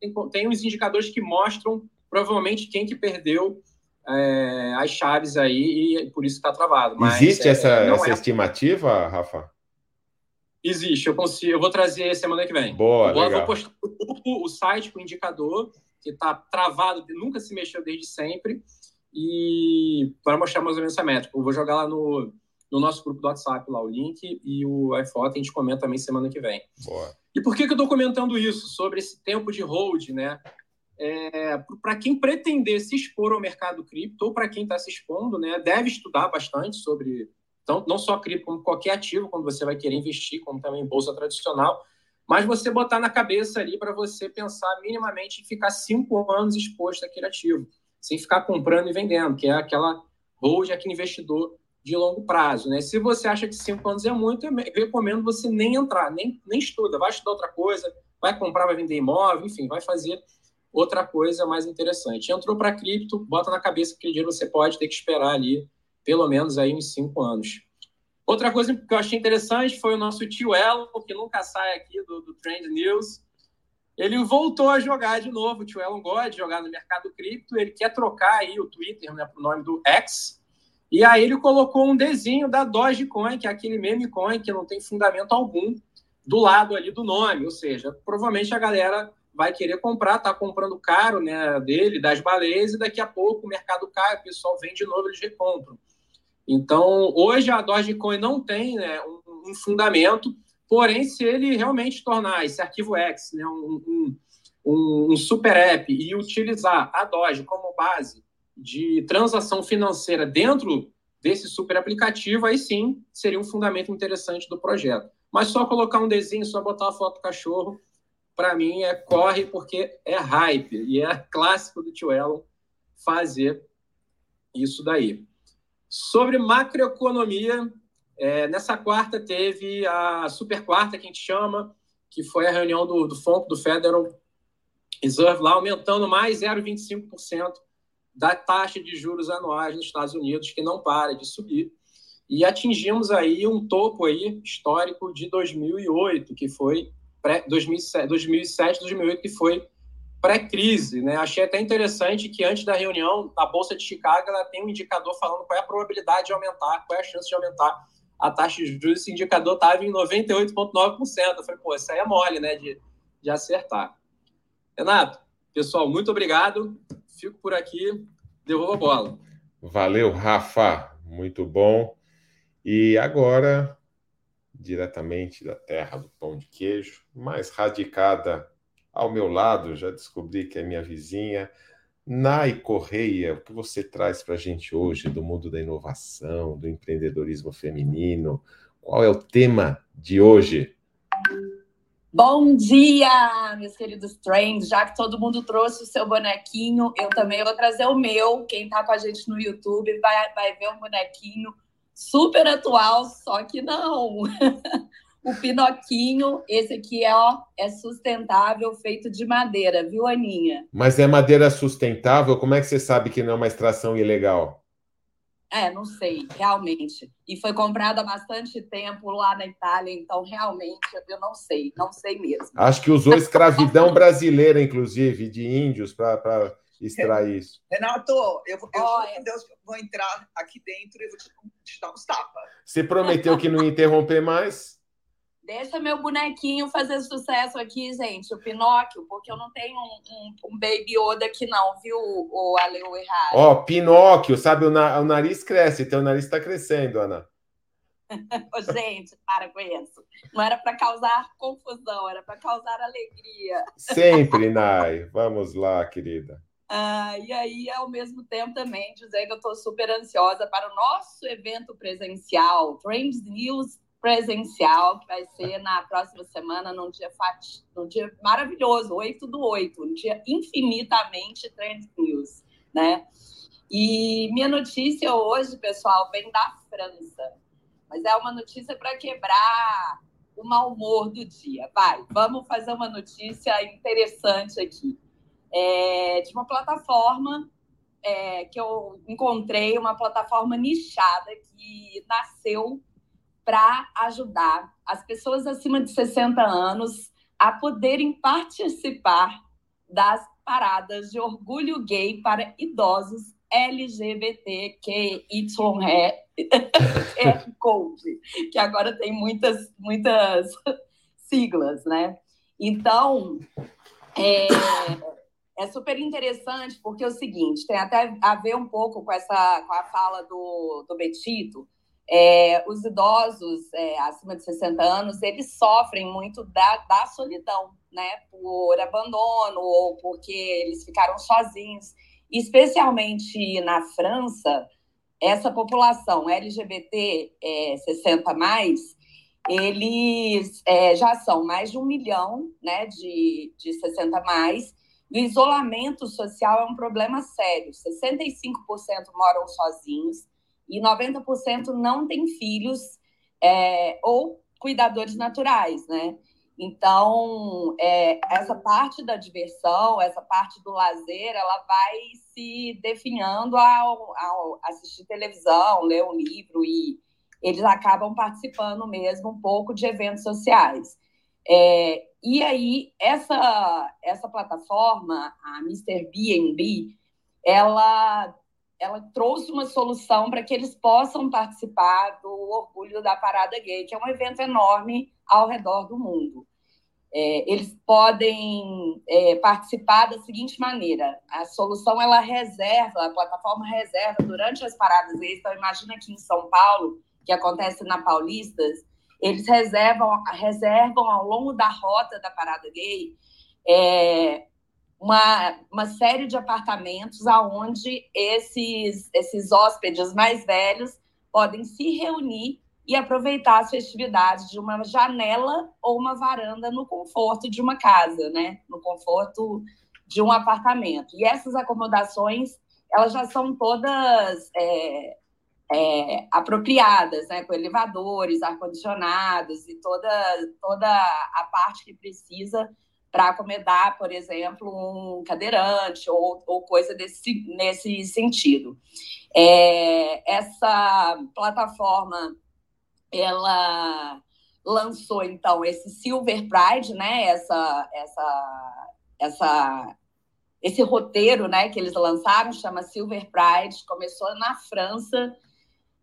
Tem, tem uns indicadores que mostram provavelmente quem que perdeu é, as chaves aí e por isso está travado. Mas, Existe é, essa, essa é... estimativa, Rafa? Existe, eu consigo, eu vou trazer semana que vem. Boa, eu legal. vou postar o, o site com o indicador, que está travado, nunca se mexeu desde sempre, e para mostrar mais ou menos essa métrica. Eu vou jogar lá no, no nosso grupo do WhatsApp, lá o link, e o iPhone a gente comenta também semana que vem. Boa. E por que, que eu estou comentando isso? Sobre esse tempo de hold, né? É, para quem pretender se expor ao mercado cripto, ou para quem está se expondo, né, deve estudar bastante sobre então, não só cripto, como qualquer ativo, quando você vai querer investir, como também bolsa tradicional, mas você botar na cabeça ali para você pensar minimamente em ficar cinco anos exposto àquele ativo, sem ficar comprando e vendendo, que é aquela hold, aquele investidor de longo prazo. Né? Se você acha que cinco anos é muito, eu recomendo você nem entrar, nem, nem estuda, vai estudar outra coisa, vai comprar, vai vender imóvel, enfim, vai fazer outra coisa mais interessante. Entrou para cripto, bota na cabeça que aquele dinheiro você pode ter que esperar ali pelo menos aí uns cinco anos. Outra coisa que eu achei interessante foi o nosso tio Elon, que nunca sai aqui do, do Trend News. Ele voltou a jogar de novo. O tio Elon gosta de jogar no mercado cripto. Ele quer trocar aí o Twitter né, para o nome do X. E aí ele colocou um desenho da Dogecoin, que é aquele meme coin que não tem fundamento algum, do lado ali do nome. Ou seja, provavelmente a galera vai querer comprar, tá comprando caro né, dele, das baleias, e daqui a pouco o mercado cai, o pessoal vem de novo, eles recompram. Então, hoje a Dogecoin não tem né, um, um, fundamento, porém, se ele realmente tornar esse arquivo X né, um, um, um, super app e utilizar a Doge como base de transação financeira dentro desse super aplicativo, aí sim seria um fundamento interessante do projeto. Mas só colocar um desenho, só botar a foto do cachorro, para mim é corre porque é hype e é (laughs) clássico do tio Elon fazer isso daí. Sobre macroeconomia, é, nessa quarta teve a super quarta, que a gente chama, que foi a reunião do, do FONC, do Federal Reserve, lá aumentando mais 0,25% da taxa de juros anuais nos Estados Unidos, que não para de subir. E atingimos aí um topo aí histórico de 2008, que foi 2007, 2007 2008, que foi pré-crise, né? Achei até interessante que antes da reunião, a Bolsa de Chicago ela tem um indicador falando qual é a probabilidade de aumentar, qual é a chance de aumentar a taxa de juros. Esse indicador estava em 98,9%. Eu falei, pô, isso aí é mole, né, de, de acertar. Renato, pessoal, muito obrigado. Fico por aqui. Devolvo a bola. Valeu, Rafa. Muito bom. E agora, diretamente da terra do pão de queijo, mais radicada ao meu lado, já descobri que é minha vizinha. Nai Correia, o que você traz para a gente hoje do mundo da inovação, do empreendedorismo feminino? Qual é o tema de hoje? Bom dia, meus queridos trends. Já que todo mundo trouxe o seu bonequinho, eu também vou trazer o meu. Quem está com a gente no YouTube vai, vai ver um bonequinho super atual, só que não. (laughs) O Pinoquinho, esse aqui é, ó, é sustentável, feito de madeira, viu, Aninha? Mas é madeira sustentável? Como é que você sabe que não é uma extração ilegal? É, não sei, realmente. E foi comprado há bastante tempo lá na Itália, então realmente eu não sei, não sei mesmo. Acho que usou escravidão brasileira, inclusive, de índios para extrair isso. Renato, eu, eu Olha, com Deus, vou entrar aqui dentro e vou te, te dar uns tapas. Você prometeu que não ia interromper mais? Deixa meu bonequinho fazer sucesso aqui, gente, o Pinóquio, porque eu não tenho um, um, um Baby Yoda aqui não, viu, o Ale errado. Ó, oh, Pinóquio, sabe, o, na, o, nariz cresce, teu nariz está crescendo, Ana. (laughs) gente, para com isso. Não era para causar confusão, era para causar alegria. Sempre, Nai. Vamos lá, querida. Ah, e aí, ao mesmo tempo, também dizer que eu estou super ansiosa para o nosso evento presencial, Trends News presencial, que vai ser na próxima semana, num dia, fat... num dia maravilhoso, 8 do 8, um dia infinitamente Trend News, né? E minha notícia hoje, pessoal, vem da França, mas é uma notícia para quebrar o mau humor do dia. Vai, vamos fazer uma notícia interessante aqui. É, de uma plataforma é, que eu encontrei, uma plataforma nichada que nasceu para ajudar as pessoas acima de 60 anos a poderem participar das paradas de orgulho gay para idosos LGBTQYR Code, que agora tem muitas, muitas siglas, né? Então, é, é super interessante porque é o seguinte, tem até a ver um pouco com essa com a fala do, do Betito, é, os idosos é, acima de 60 anos, eles sofrem muito da, da solidão, né? Por abandono ou porque eles ficaram sozinhos. Especialmente na França, essa população LGBT é, 60 mais, eles é, já são mais de um milhão né, de, de 60 mais. O isolamento social é um problema sério. 65% moram sozinhos e 90% não têm filhos é, ou cuidadores naturais, né? Então, é, essa parte da diversão, essa parte do lazer, ela vai se definhando ao, ao, assistir televisão, ler um livro, e eles acabam participando mesmo um pouco de eventos sociais. É, e aí, essa, essa plataforma, a Mr. B&B, ela ela trouxe uma solução para que eles possam participar do Orgulho da Parada Gay, que é um evento enorme ao redor do mundo. É, eles podem é, participar da seguinte maneira: a solução ela reserva, a plataforma reserva durante as paradas. Então, imagina aqui em São Paulo, que acontece na Paulistas, eles reservam, reservam ao longo da rota da parada gay é, uma, uma série de apartamentos aonde esses, esses hóspedes mais velhos podem se reunir e aproveitar as festividades de uma janela ou uma varanda no conforto de uma casa, né? No conforto de um apartamento. E essas acomodações, elas já são todas é, é, apropriadas, né? Com elevadores, ar-condicionados e toda, toda a parte que precisa para acomodar, por exemplo, um cadeirante ou, ou coisa desse, nesse sentido. É, essa plataforma, ela lançou, então, esse Silver Pride, né, essa, essa, essa, esse roteiro né, que eles lançaram, chama Silver Pride, começou na França,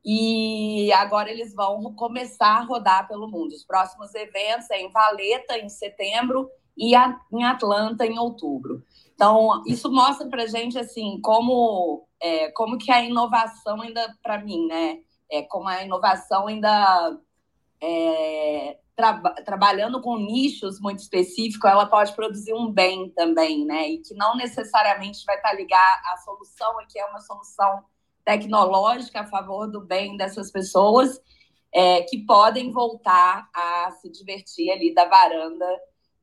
e agora eles vão começar a rodar pelo mundo. Os próximos eventos é em Valeta, em setembro, e a, em Atlanta em outubro. Então, isso mostra para a gente assim como, é, como que a inovação ainda, para mim, né? É, como a inovação ainda é, tra trabalhando com nichos muito específicos, ela pode produzir um bem também, né? E que não necessariamente vai estar tá ligado à solução aqui é uma solução tecnológica a favor do bem dessas pessoas é, que podem voltar a se divertir ali da varanda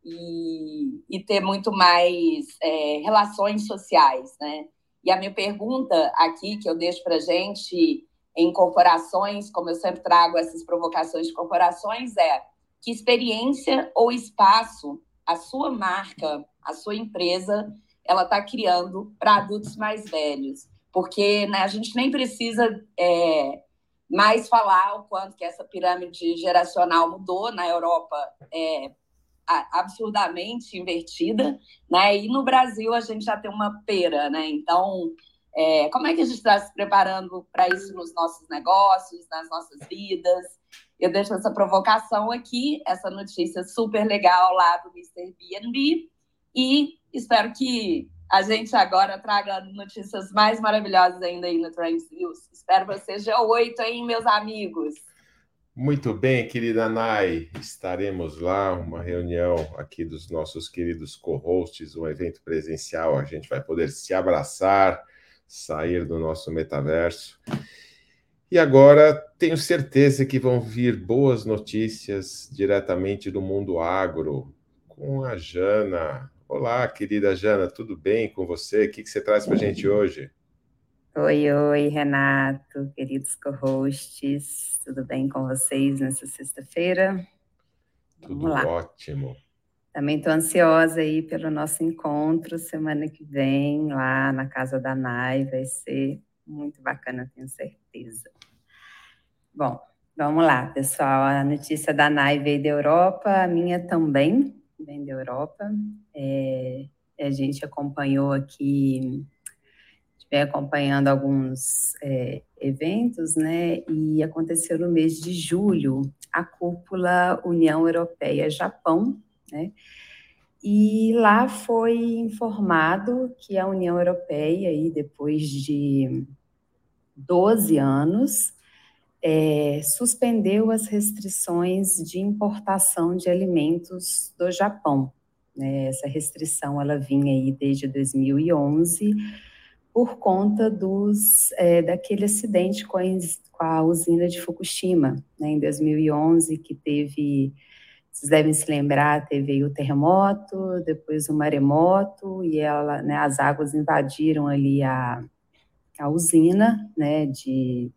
e, e ter muito mais é, relações sociais, né? E a minha pergunta aqui, que eu deixo para gente em corporações, como eu sempre trago essas provocações de corporações, é que experiência ou espaço a sua marca, a sua empresa, ela está criando para adultos mais velhos. Porque né, a gente nem precisa é, mais falar o quanto que essa pirâmide geracional mudou na Europa. É, absurdamente invertida, né? E no Brasil a gente já tem uma pera, né? Então, é, como é que a gente está se preparando para isso nos nossos negócios, nas nossas vidas? Eu deixo essa provocação aqui, essa notícia super legal lá do Mr. B&B e espero que a gente agora traga notícias mais maravilhosas ainda aí no Trends News. Espero vocês dia 8, hein, meus amigos? Muito bem, querida Nai, estaremos lá, uma reunião aqui dos nossos queridos co-hosts, um evento presencial, a gente vai poder se abraçar, sair do nosso metaverso. E agora tenho certeza que vão vir boas notícias diretamente do mundo agro, com a Jana. Olá, querida Jana, tudo bem com você? O que, você traz para a gente hoje? Oi, oi, Renato, queridos co-hosts, tudo bem com vocês nessa sexta-feira? Tudo lá. ótimo. Também estou ansiosa aí pelo nosso encontro semana que vem lá na casa da Nai, vai ser muito bacana, tenho certeza. Bom, vamos lá, pessoal. A notícia da Nai veio da Europa, a minha também vem da Europa. É, a gente acompanhou aqui vem acompanhando alguns é, eventos, né? E aconteceu no mês de julho a cúpula União Europeia-Japão, né? E lá foi informado que a União Europeia, aí, depois de 12 anos, é, suspendeu as restrições de importação de alimentos do Japão. Né? Essa restrição ela vinha aí desde 2011 por conta dos é, daquele acidente com a, com a, usina de Fukushima, né? em 2011 que teve vocês devem se lembrar, teve o terremoto, depois o maremoto, e ela, né, as águas invadiram ali a, a usina, né, de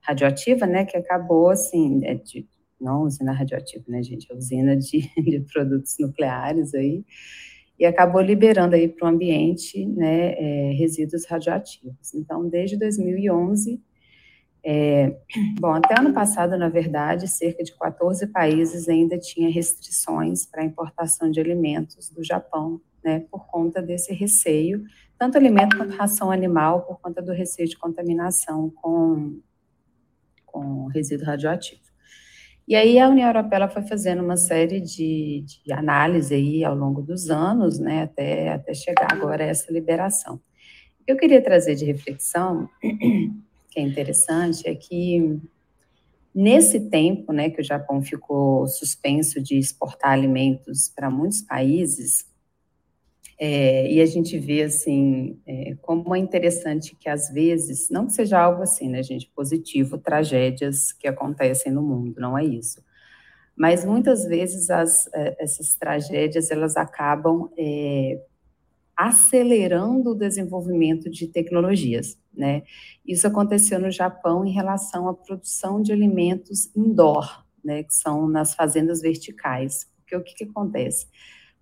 radioativa, né, que acabou, assim, é de, não usina radioativa, né, gente, a usina de, (laughs) de produtos nucleares aí, e acabou liberando aí para o ambiente, né, é, resíduos radioativos. Então, desde 2011, é, bom, até ano passado, na verdade, cerca de 14 países ainda tinha restrições para a importação de alimentos do Japão, né, por conta desse receio, tanto alimento quanto ração animal, por conta do receio de contaminação com com resíduo radioativo. E aí a União Europeia foi fazendo uma série de, de análise aí ao longo dos anos, né, até, até chegar agora a essa liberação. O que eu queria trazer de reflexão, (clears throat) que é interessante, é que nesse tempo, né, que o Japão ficou suspenso de exportar alimentos para muitos países, é, e a gente vê, assim, é, como é interessante que, às vezes, não que seja algo assim, né, gente, positivo, tragédias que acontecem no mundo, não é isso. Mas, muitas vezes, as, é, essas tragédias, elas acabam é, acelerando o desenvolvimento de tecnologias, né? Isso aconteceu no Japão em relação à produção de alimentos indoor, né, que são nas fazendas verticais. Porque o que, que acontece?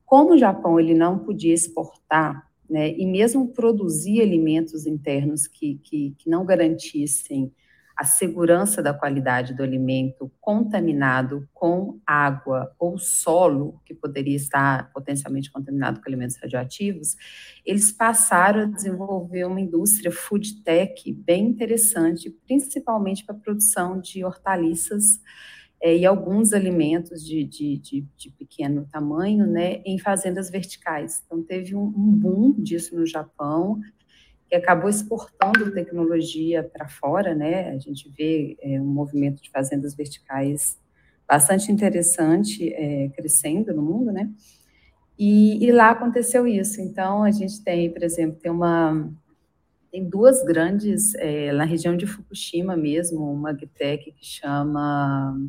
Como o Japão ele não podia exportar, né, e mesmo produzir alimentos internos que, que, que não garantissem a segurança da qualidade do alimento contaminado com água ou solo, que poderia estar potencialmente contaminado com alimentos radioativos, eles passaram a desenvolver uma indústria food tech bem interessante, principalmente para a produção de hortaliças é, e alguns alimentos de, de, de, de, pequeno tamanho, né, em fazendas verticais. Então, teve um, um boom disso no Japão, que acabou exportando tecnologia para fora, né, a gente vê é, um movimento de fazendas verticais bastante interessante é, crescendo no mundo, né, e, e, lá aconteceu isso. Então, a gente tem, por exemplo, tem uma tem duas grandes, é, na região de Fukushima mesmo, uma agtech que chama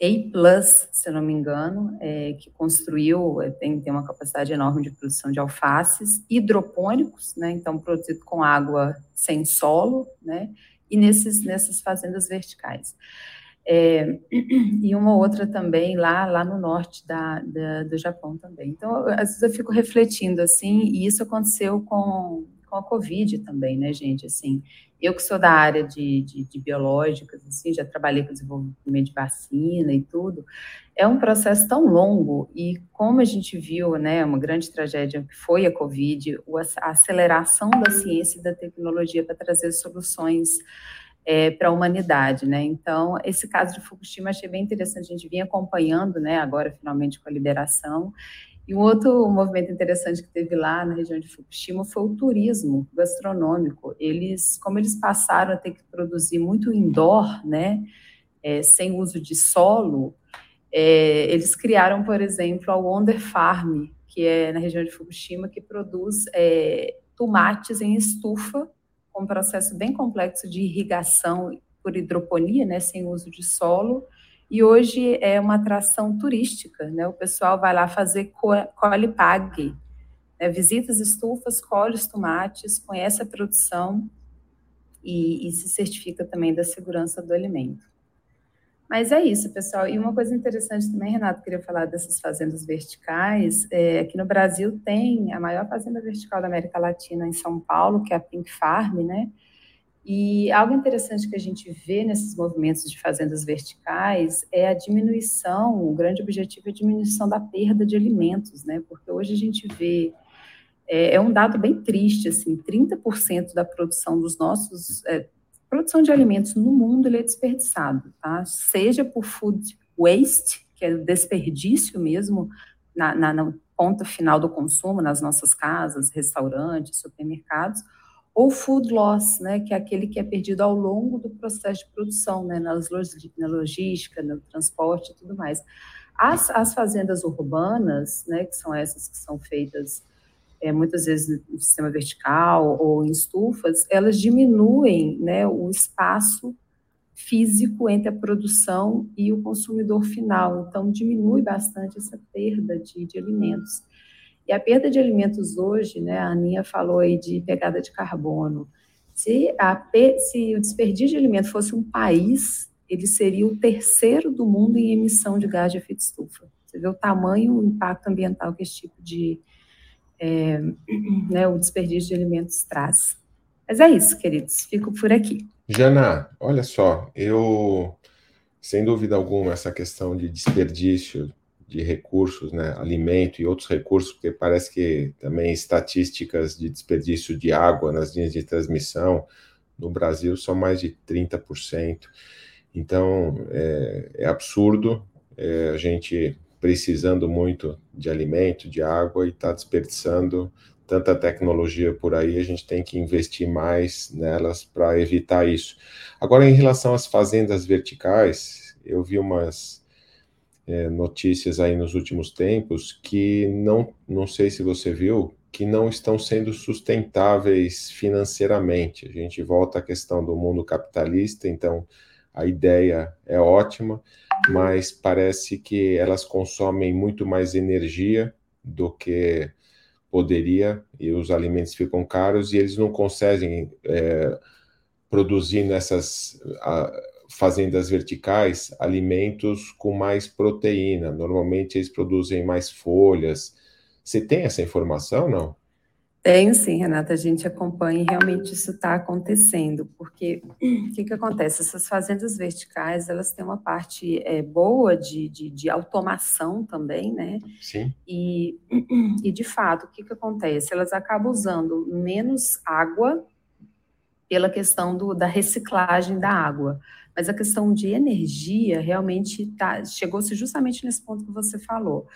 a+, se não me engano, é, que construiu, é, tem, tem uma capacidade enorme de produção de alfaces hidropônicos, né, então produzido com água sem solo, né, e nesses, nessas fazendas verticais. É, (clears throat) e uma outra também lá, lá no norte da, da, do Japão também. Então, às vezes eu fico refletindo, assim, e isso aconteceu com, com a Covid também, né, gente, assim, eu que sou da área de, de, de, biológicas, assim, já trabalhei com desenvolvimento de vacina e tudo, é um processo tão longo e como a gente viu, né, uma grande tragédia que foi a Covid, a aceleração da ciência e da tecnologia para trazer soluções é, para a humanidade, né, então esse caso de Fukushima achei bem interessante, a gente vinha acompanhando, né, agora finalmente com a liberação, e um outro movimento interessante que teve lá na região de Fukushima foi o turismo gastronômico. Eles, como eles passaram a ter que produzir muito indoor, né, é, sem uso de solo, é, eles criaram, por exemplo, a Wonder Farm, que é na região de Fukushima, que produz é, tomates em estufa, com um processo bem complexo de irrigação por hidroponia, né, sem uso de solo, e hoje é uma atração turística, né? O pessoal vai lá fazer colhe pague, né? visita as estufas, colhe os tomates, conhece a produção e, e, se certifica também da segurança do alimento. Mas é isso, pessoal. E uma coisa interessante também, Renato, queria falar dessas fazendas verticais. É, aqui no Brasil tem a maior fazenda vertical da América Latina em São Paulo, que é a Pink Farm, né? E algo interessante que a gente vê nesses movimentos de fazendas verticais é a diminuição, o grande objetivo é a diminuição da perda de alimentos, né? Porque hoje a gente vê é, é um dado bem triste, assim, 30% da produção dos nossos, é, produção de alimentos no mundo, ele é desperdiçado, tá? Seja por food waste, que é desperdício mesmo, na, na, na ponta final do consumo, nas nossas casas, restaurantes, supermercados, ou food loss, né, que é aquele que é perdido ao longo do processo de produção, né, nas na logística, no transporte e tudo mais. As, as fazendas urbanas, né, que são essas que são feitas é, muitas vezes no sistema vertical ou em estufas, elas diminuem né, o espaço físico entre a produção e o consumidor final. Então, diminui bastante essa perda de, de alimentos. E a perda de alimentos hoje, né, a Aninha falou aí de pegada de carbono. Se, a, se o desperdício de alimento fosse um país, ele seria o terceiro do mundo em emissão de gás de efeito estufa. Você vê o tamanho, o impacto ambiental que esse tipo de, é, (clears throat) né, o desperdício de alimentos traz. Mas é isso, queridos, fico por aqui. Jana, olha só, eu, sem dúvida alguma, essa questão de desperdício de recursos, né, alimento e outros recursos, porque parece que também estatísticas de desperdício de água nas linhas de transmissão no Brasil são mais de 30%. Então, é, é absurdo é, a gente precisando muito de alimento, de água e está desperdiçando tanta tecnologia por aí, a gente tem que investir mais nelas para evitar isso. Agora, em relação às fazendas verticais, eu vi umas é, notícias aí nos últimos tempos que não, não sei se você viu, que não estão sendo sustentáveis financeiramente. A gente volta à questão do mundo capitalista, então a ideia é ótima, mas parece que elas consomem muito mais energia do que poderia, e os alimentos ficam caros, e eles não conseguem é, produzir nessas a, fazendas verticais alimentos com mais proteína. Normalmente eles produzem mais folhas. Você tem essa informação, não? Tenho sim, Renata, a gente acompanha e realmente isso está acontecendo, porque o que, que acontece? Essas fazendas verticais, elas têm uma parte é, boa de, de, de, automação também, né? Sim. E, e de fato, o que, que acontece? Elas acabam usando menos água pela questão do, da reciclagem da água, mas a questão de energia realmente tá, chegou-se justamente nesse ponto que você falou.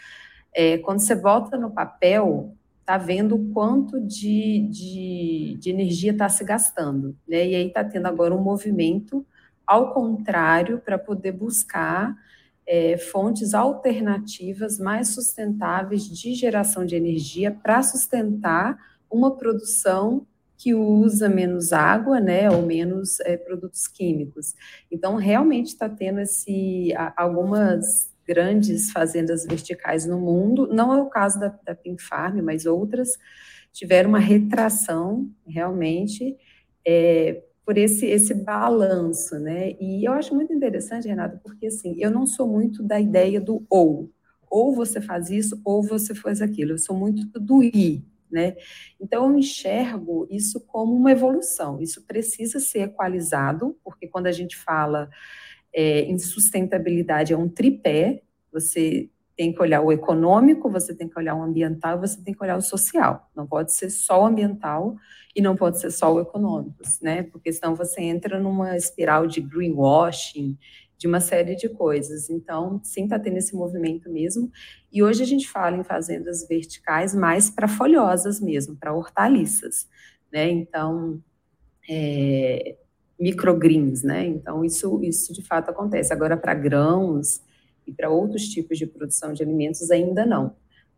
É, quando você volta no papel, está vendo o quanto de, de, de energia está se gastando. Né? E aí está tendo agora um movimento ao contrário para poder buscar é, fontes alternativas mais sustentáveis de geração de energia para sustentar uma produção que usa menos água, né, ou menos é, produtos químicos. Então, realmente está tendo esse, algumas grandes fazendas verticais no mundo, não é o caso da, da Pink Farm, mas outras tiveram uma retração realmente é, por esse, esse balanço, né? E eu acho muito interessante, Renato, porque assim, eu não sou muito da ideia do ou. Ou você faz isso, ou você faz aquilo. Eu sou muito do i, né? Então, eu enxergo isso como uma evolução. Isso precisa ser equalizado, porque quando a gente fala é, em sustentabilidade é um tripé, você tem que olhar o econômico, você tem que olhar o ambiental, você tem que olhar o social. Não pode ser só o ambiental e não pode ser só o econômico, né? Porque senão você entra numa espiral de greenwashing, de uma série de coisas. Então, sim, está tendo esse movimento mesmo. E hoje a gente fala em fazendas verticais mais para folhosas mesmo, para hortaliças, né? Então, é, microgreens, né? Então, isso, isso de fato acontece. Agora, para grãos e para outros tipos de produção de alimentos, ainda não.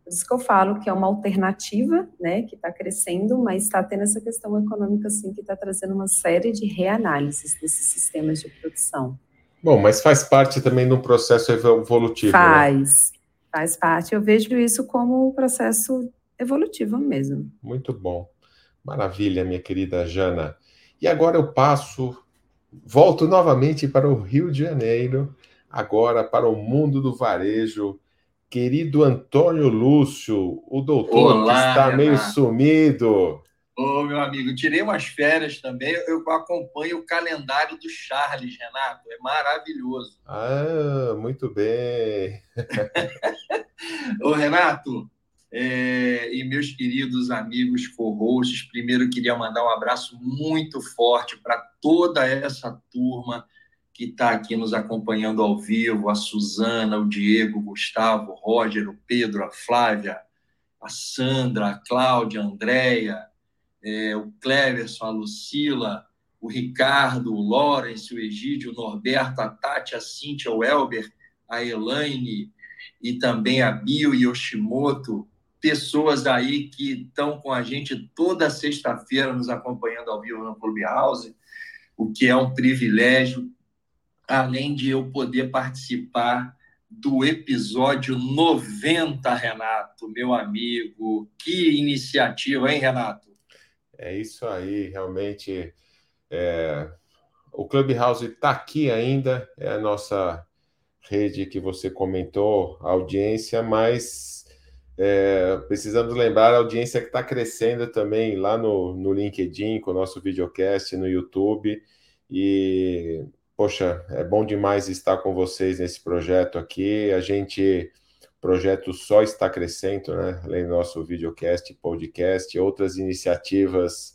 Por isso que eu falo que é uma alternativa, né, que está crescendo, mas está tendo essa questão econômica, sim, que está trazendo uma série de reanálises desses sistemas de produção. Bom, mas faz parte também do processo evolutivo. Né? Faz, né? faz parte. Eu vejo isso como um processo evolutivo mesmo. Muito bom. Maravilha, minha querida Jana. E agora eu passo, volto novamente para o Rio de Janeiro, agora para o mundo do varejo. Querido Antônio Lúcio, o doutor Olá, que está meio sumido. Ô, meu amigo, tirei umas férias também. Eu acompanho o calendário do Charles, Renato. É maravilhoso. Ah, muito bem. (laughs) Ô, Renato, É, e meus queridos amigos co-hosts, primeiro queria mandar um abraço muito forte para toda essa turma que está aqui nos acompanhando ao vivo, a Suzana, o Diego, o Gustavo, o Roger, o Pedro, a Flávia, a Sandra, a Cláudia, a Andréia, é, o Cleverson, a Lucila, o Ricardo, o Lawrence, o Egídio, o Norberto, a Tati, a Cíntia, o Elber, a Elaine e também a Bio Yoshimoto, pessoas aí que estão com a gente toda sexta-feira nos acompanhando ao vivo no Clubhouse, o que é um privilégio, além de eu poder participar do episódio 90, Renato, meu amigo. Que iniciativa, hein, Renato? É isso aí, realmente. É... O Clubhouse está aqui ainda, é a nossa rede que você comentou, a audiência, mas é, precisamos lembrar a audiência que está crescendo também lá no, no LinkedIn, com o nosso videocast no YouTube. E, poxa, é bom demais estar com vocês nesse projeto aqui. A gente, projeto só está crescendo, né? Além do nosso videocast, podcast, outras iniciativas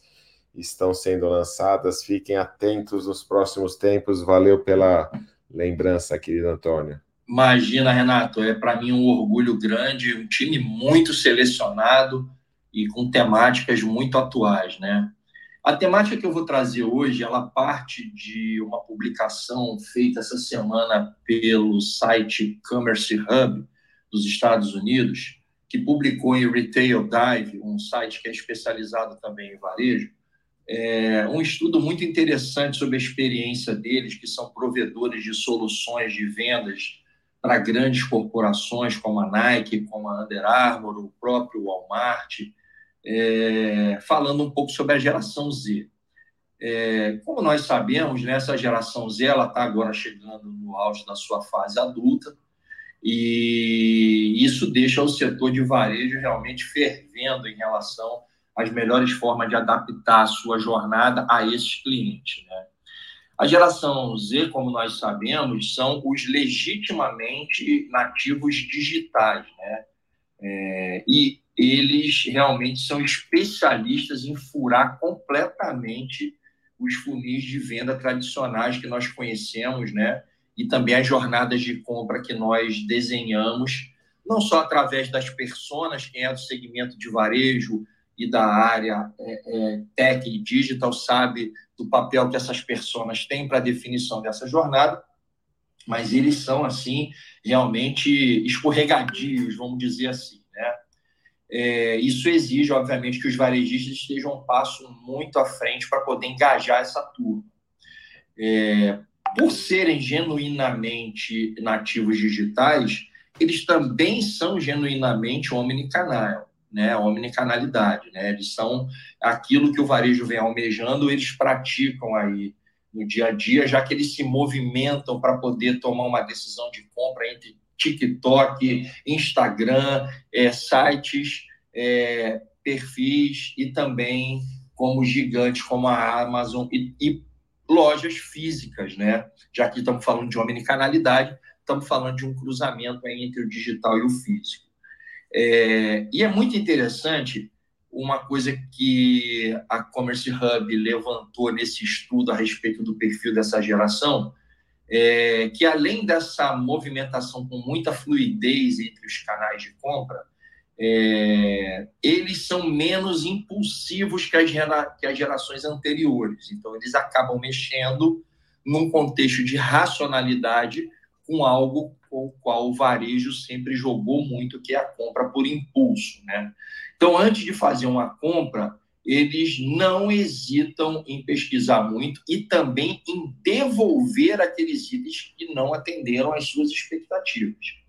estão sendo lançadas. Fiquem atentos nos próximos tempos. Valeu pela lembrança, querido Antônio. Imagina, Renato, é para mim um orgulho grande, um time muito selecionado e com temáticas muito atuais, né? A temática que eu vou trazer hoje, ela parte de uma publicação feita essa semana pelo site Commerce Hub dos Estados Unidos, que publicou em Retail Dive, um site que é especializado também em varejo, é um estudo muito interessante sobre a experiência deles, que são provedores de soluções de vendas para grandes corporações como a Nike, como a Under Armour, o próprio Walmart, é, falando um pouco sobre a geração Z. É, como nós sabemos, né, essa geração Z está agora chegando no auge da sua fase adulta e isso deixa o setor de varejo realmente fervendo em relação às melhores formas de adaptar a sua jornada a esses clientes. Né? A geração Z, como nós sabemos, são os legitimamente nativos digitais, né? É, e eles realmente são especialistas em furar completamente os funis de venda tradicionais que nós conhecemos, né? E também as jornadas de compra que nós desenhamos, não só através das pessoas, quem é do segmento de varejo e da área é, é, tech e digital sabe do papel que essas pessoas têm para a definição dessa jornada, mas eles são, assim, realmente escorregadios, vamos dizer assim, né? É, isso exige, obviamente, que os varejistas estejam um passo muito à frente para poder engajar essa turma. É, por serem genuinamente nativos digitais, eles também são genuinamente omnicanal né, omnicanalidade, né? Eles são aquilo que o varejo vem almejando, eles praticam aí no dia a dia, já que eles se movimentam para poder tomar uma decisão de compra entre TikTok, Instagram, é, sites, é, perfis e também como gigantes como a Amazon e, e lojas físicas, né? Já que estamos falando de omnicanalidade, estamos falando de um cruzamento entre o digital e o físico. É, e é muito interessante uma coisa que a Commerce Hub levantou nesse estudo a respeito do perfil dessa geração, é que além dessa movimentação com muita fluidez entre os canais de compra, é, eles são menos impulsivos que as, gera, que as gerações anteriores. Então, eles acabam mexendo num contexto de racionalidade com algo com o qual o varejo sempre jogou muito, que é a compra por impulso. Né? Então, antes de fazer uma compra, eles não hesitam em pesquisar muito e também em devolver aqueles itens que não atenderam às suas expectativas.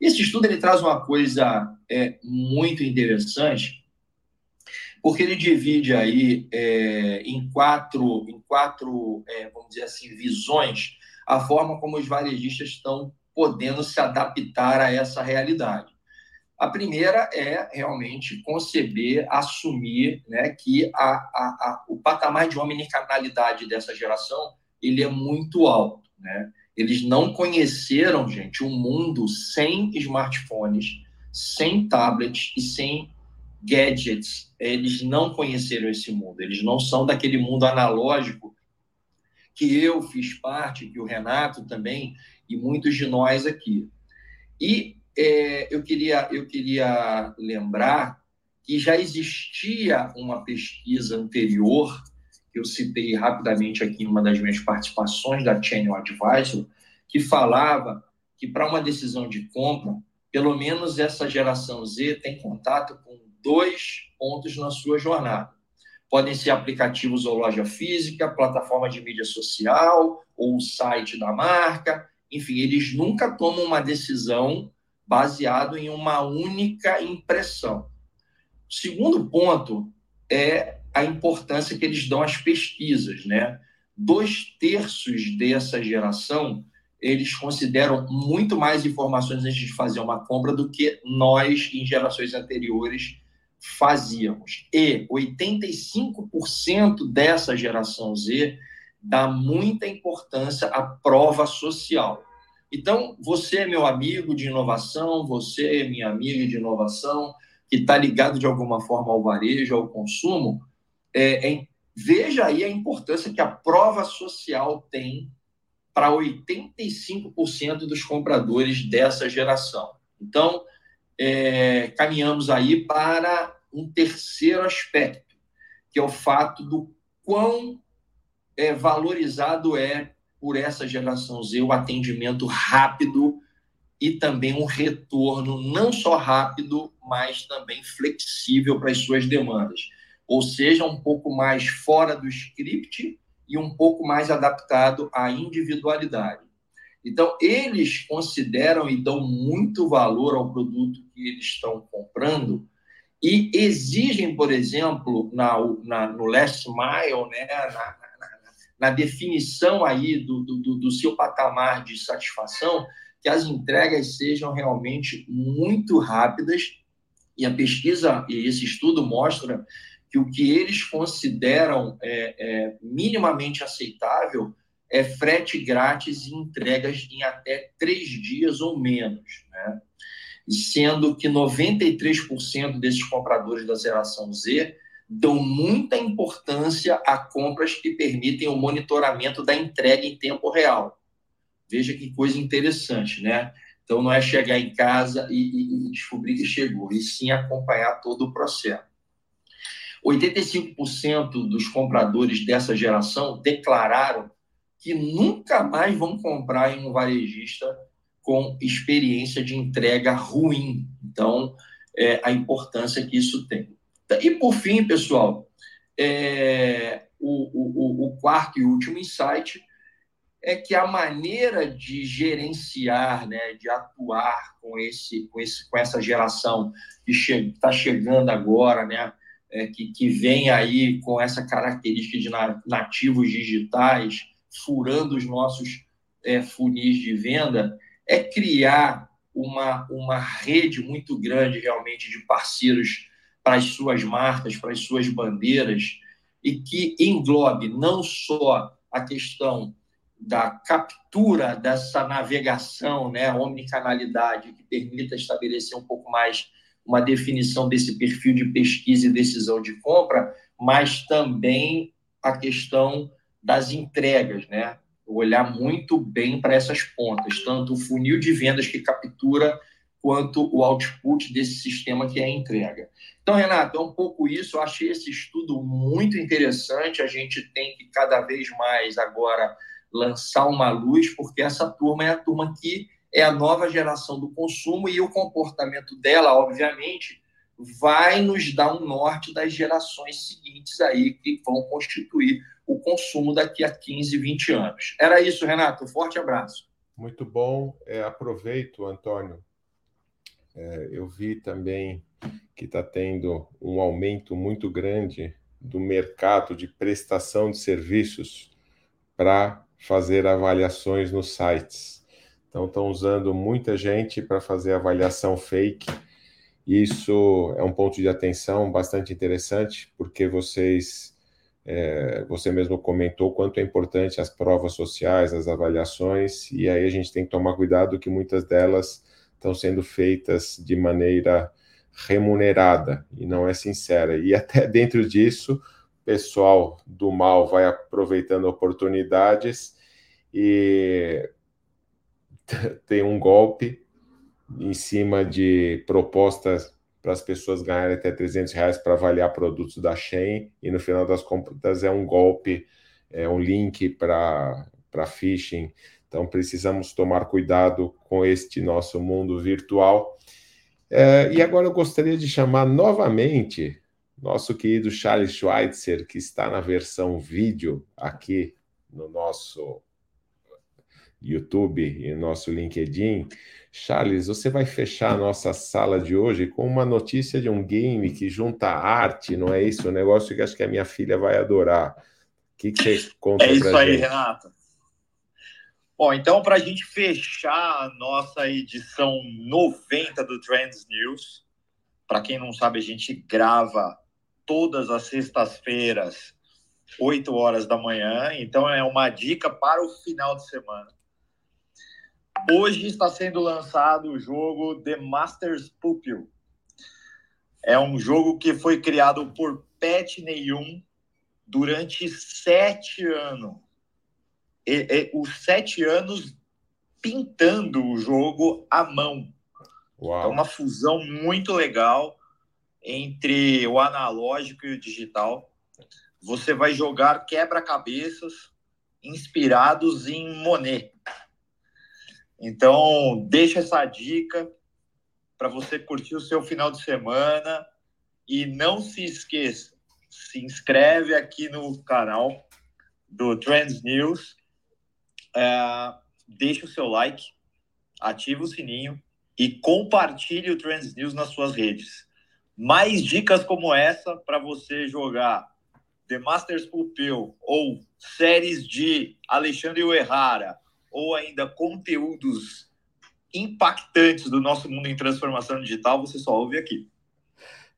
Esse estudo ele traz uma coisa é, muito interessante, porque ele divide aí é, em quatro, em quatro é, vamos dizer assim, visões a forma como os varejistas estão podendo se adaptar a essa realidade. A primeira é realmente conceber, assumir né, que a, a, a, o patamar de omnicanalidade dessa geração ele é muito alto. Né? Eles não conheceram, gente, um mundo sem smartphones, sem tablets e sem gadgets. Eles não conheceram esse mundo, eles não são daquele mundo analógico que eu fiz parte, que o Renato também e muitos de nós aqui. E é, eu, queria, eu queria lembrar que já existia uma pesquisa anterior, que eu citei rapidamente aqui em uma das minhas participações da Channel Advisor, que falava que para uma decisão de compra, pelo menos essa geração Z tem contato com dois pontos na sua jornada. Podem ser aplicativos ou loja física, plataforma de mídia social ou o site da marca. Enfim, eles nunca tomam uma decisão baseado em uma única impressão. O segundo ponto é a importância que eles dão às pesquisas, né? Dois terços dessa geração eles consideram muito mais informações antes de fazer uma compra do que nós, em gerações anteriores, fazíamos. E 85% dessa geração Z dá muita importância à prova social. Então, você é meu amigo de inovação, você é minha amiga de inovação, que está ligado de alguma forma ao varejo, ao consumo, é, é, veja aí a importância que a prova social tem para 85% dos compradores dessa geração. Então, é, caminhamos aí para um terceiro aspecto, que é o fato do quão é, valorizado é por essa geração Z o atendimento rápido e também um retorno não só rápido, mas também flexível para as suas demandas. Ou seja, um pouco mais fora do script e um pouco mais adaptado à individualidade. Então, eles consideram e dão muito valor ao produto que eles estão comprando e exigem, por exemplo, na, na no last mile, né, na, na, na definição aí do, do, do seu patamar de satisfação, que as entregas sejam realmente muito rápidas. E a pesquisa e esse estudo mostra que o que eles consideram é, é, minimamente aceitável é frete grátis e entregas em até três dias ou menos, né? sendo que 93% desses compradores da geração Z dão muita importância a compras que permitem o monitoramento da entrega em tempo real. Veja que coisa interessante, né? Então, não é chegar em casa e, e, e descobrir que chegou, e sim acompanhar todo o processo. 85% dos compradores dessa geração declararam que nunca mais vão comprar em um varejista com experiência de entrega ruim. Então, é, a importância que isso tem. E, por fim, pessoal, é, o, o, o quarto e último insight é que a maneira de gerenciar, né, de atuar com esse, com esse, com essa geração que está che chegando agora, né, é, que, que vem aí com essa característica de nativos digitais, furando os nossos é, funis de venda, é criar uma, uma rede muito grande realmente de parceiros para as suas marcas, para as suas bandeiras, e que englobe não só a questão da captura dessa navegação, né, omnicanalidade, que permita estabelecer um pouco mais uma definição desse perfil de pesquisa e decisão de compra, mas também a questão das entregas, né? Olhar muito bem para essas pontas, tanto o funil de vendas que captura quanto o output desse sistema que é a entrega. Então, Renato, é um pouco isso. Eu achei esse estudo muito interessante. A gente tem que cada vez mais agora lançar uma luz, porque essa turma é a turma que é a nova geração do consumo e o comportamento dela, obviamente, vai nos dar um norte das gerações seguintes aí que vão constituir o consumo daqui a 15, 20 anos. Era isso, Renato. Forte abraço. Muito bom. É, aproveito, Antônio. É, eu vi também que está tendo um aumento muito grande do mercado de prestação de serviços para fazer avaliações nos sites. Então, estão usando muita gente para fazer avaliação fake. Isso é um ponto de atenção bastante interessante, porque vocês, é, você mesmo comentou quanto é importante as provas sociais, as avaliações, e aí a gente tem que tomar cuidado que muitas delas estão sendo feitas de maneira remunerada e não é sincera. E até (laughs) dentro disso, o pessoal do mal vai aproveitando oportunidades e (laughs) tem um golpe em cima de propostas para as pessoas ganharem até 300 reais para avaliar produtos da Shein e no final das contas é um golpe, é um link para phishing. Então precisamos tomar cuidado com este nosso mundo virtual é, e agora eu gostaria de chamar novamente nosso querido Charles Schweitzer, que está na versão vídeo aqui no nosso YouTube e no nosso LinkedIn. Charles, você vai fechar a nossa sala de hoje com uma notícia de um game que junta arte, não é isso? Um negócio que acho que a minha filha vai adorar. O que, que você conta É isso aí, gente? Renato. Bom, então, para a gente fechar a nossa edição 90 do Trends News, para quem não sabe, a gente grava todas as sextas-feiras, 8 horas da manhã, então é uma dica para o final de semana. Hoje está sendo lançado o jogo The Masters Pupil. É um jogo que foi criado por Pat Neyum durante sete anos e, e, os sete anos pintando o jogo à mão. Uau. É uma fusão muito legal entre o analógico e o digital. Você vai jogar quebra-cabeças inspirados em Monet. Então, deixa essa dica para você curtir o seu final de semana e não se esqueça, se inscreve aqui no canal do Trends News é, deixe o seu like, ative o sininho e compartilhe o Trends News nas suas redes. Mais dicas como essa para você jogar The Masters Pupil ou séries de Alexandre Uerrara ou ainda conteúdos impactantes do nosso mundo em transformação digital, você só ouve aqui.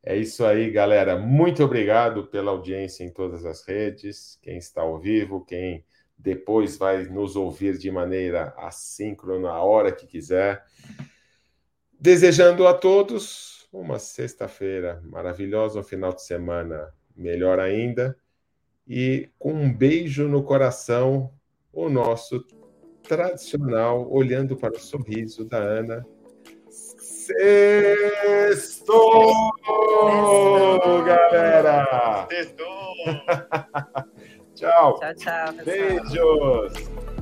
É isso aí, galera. Muito obrigado pela audiência em todas as redes. Quem está ao vivo, quem depois vai nos ouvir de maneira assíncrona, a hora que quiser. Desejando a todos uma sexta-feira maravilhosa, um final de semana melhor ainda. E com um beijo no coração, o nosso tradicional, olhando para o sorriso da Ana. Sextou, galera! Sextou! (laughs) Tchau. Tchau, tchau. pessoal. Beijos.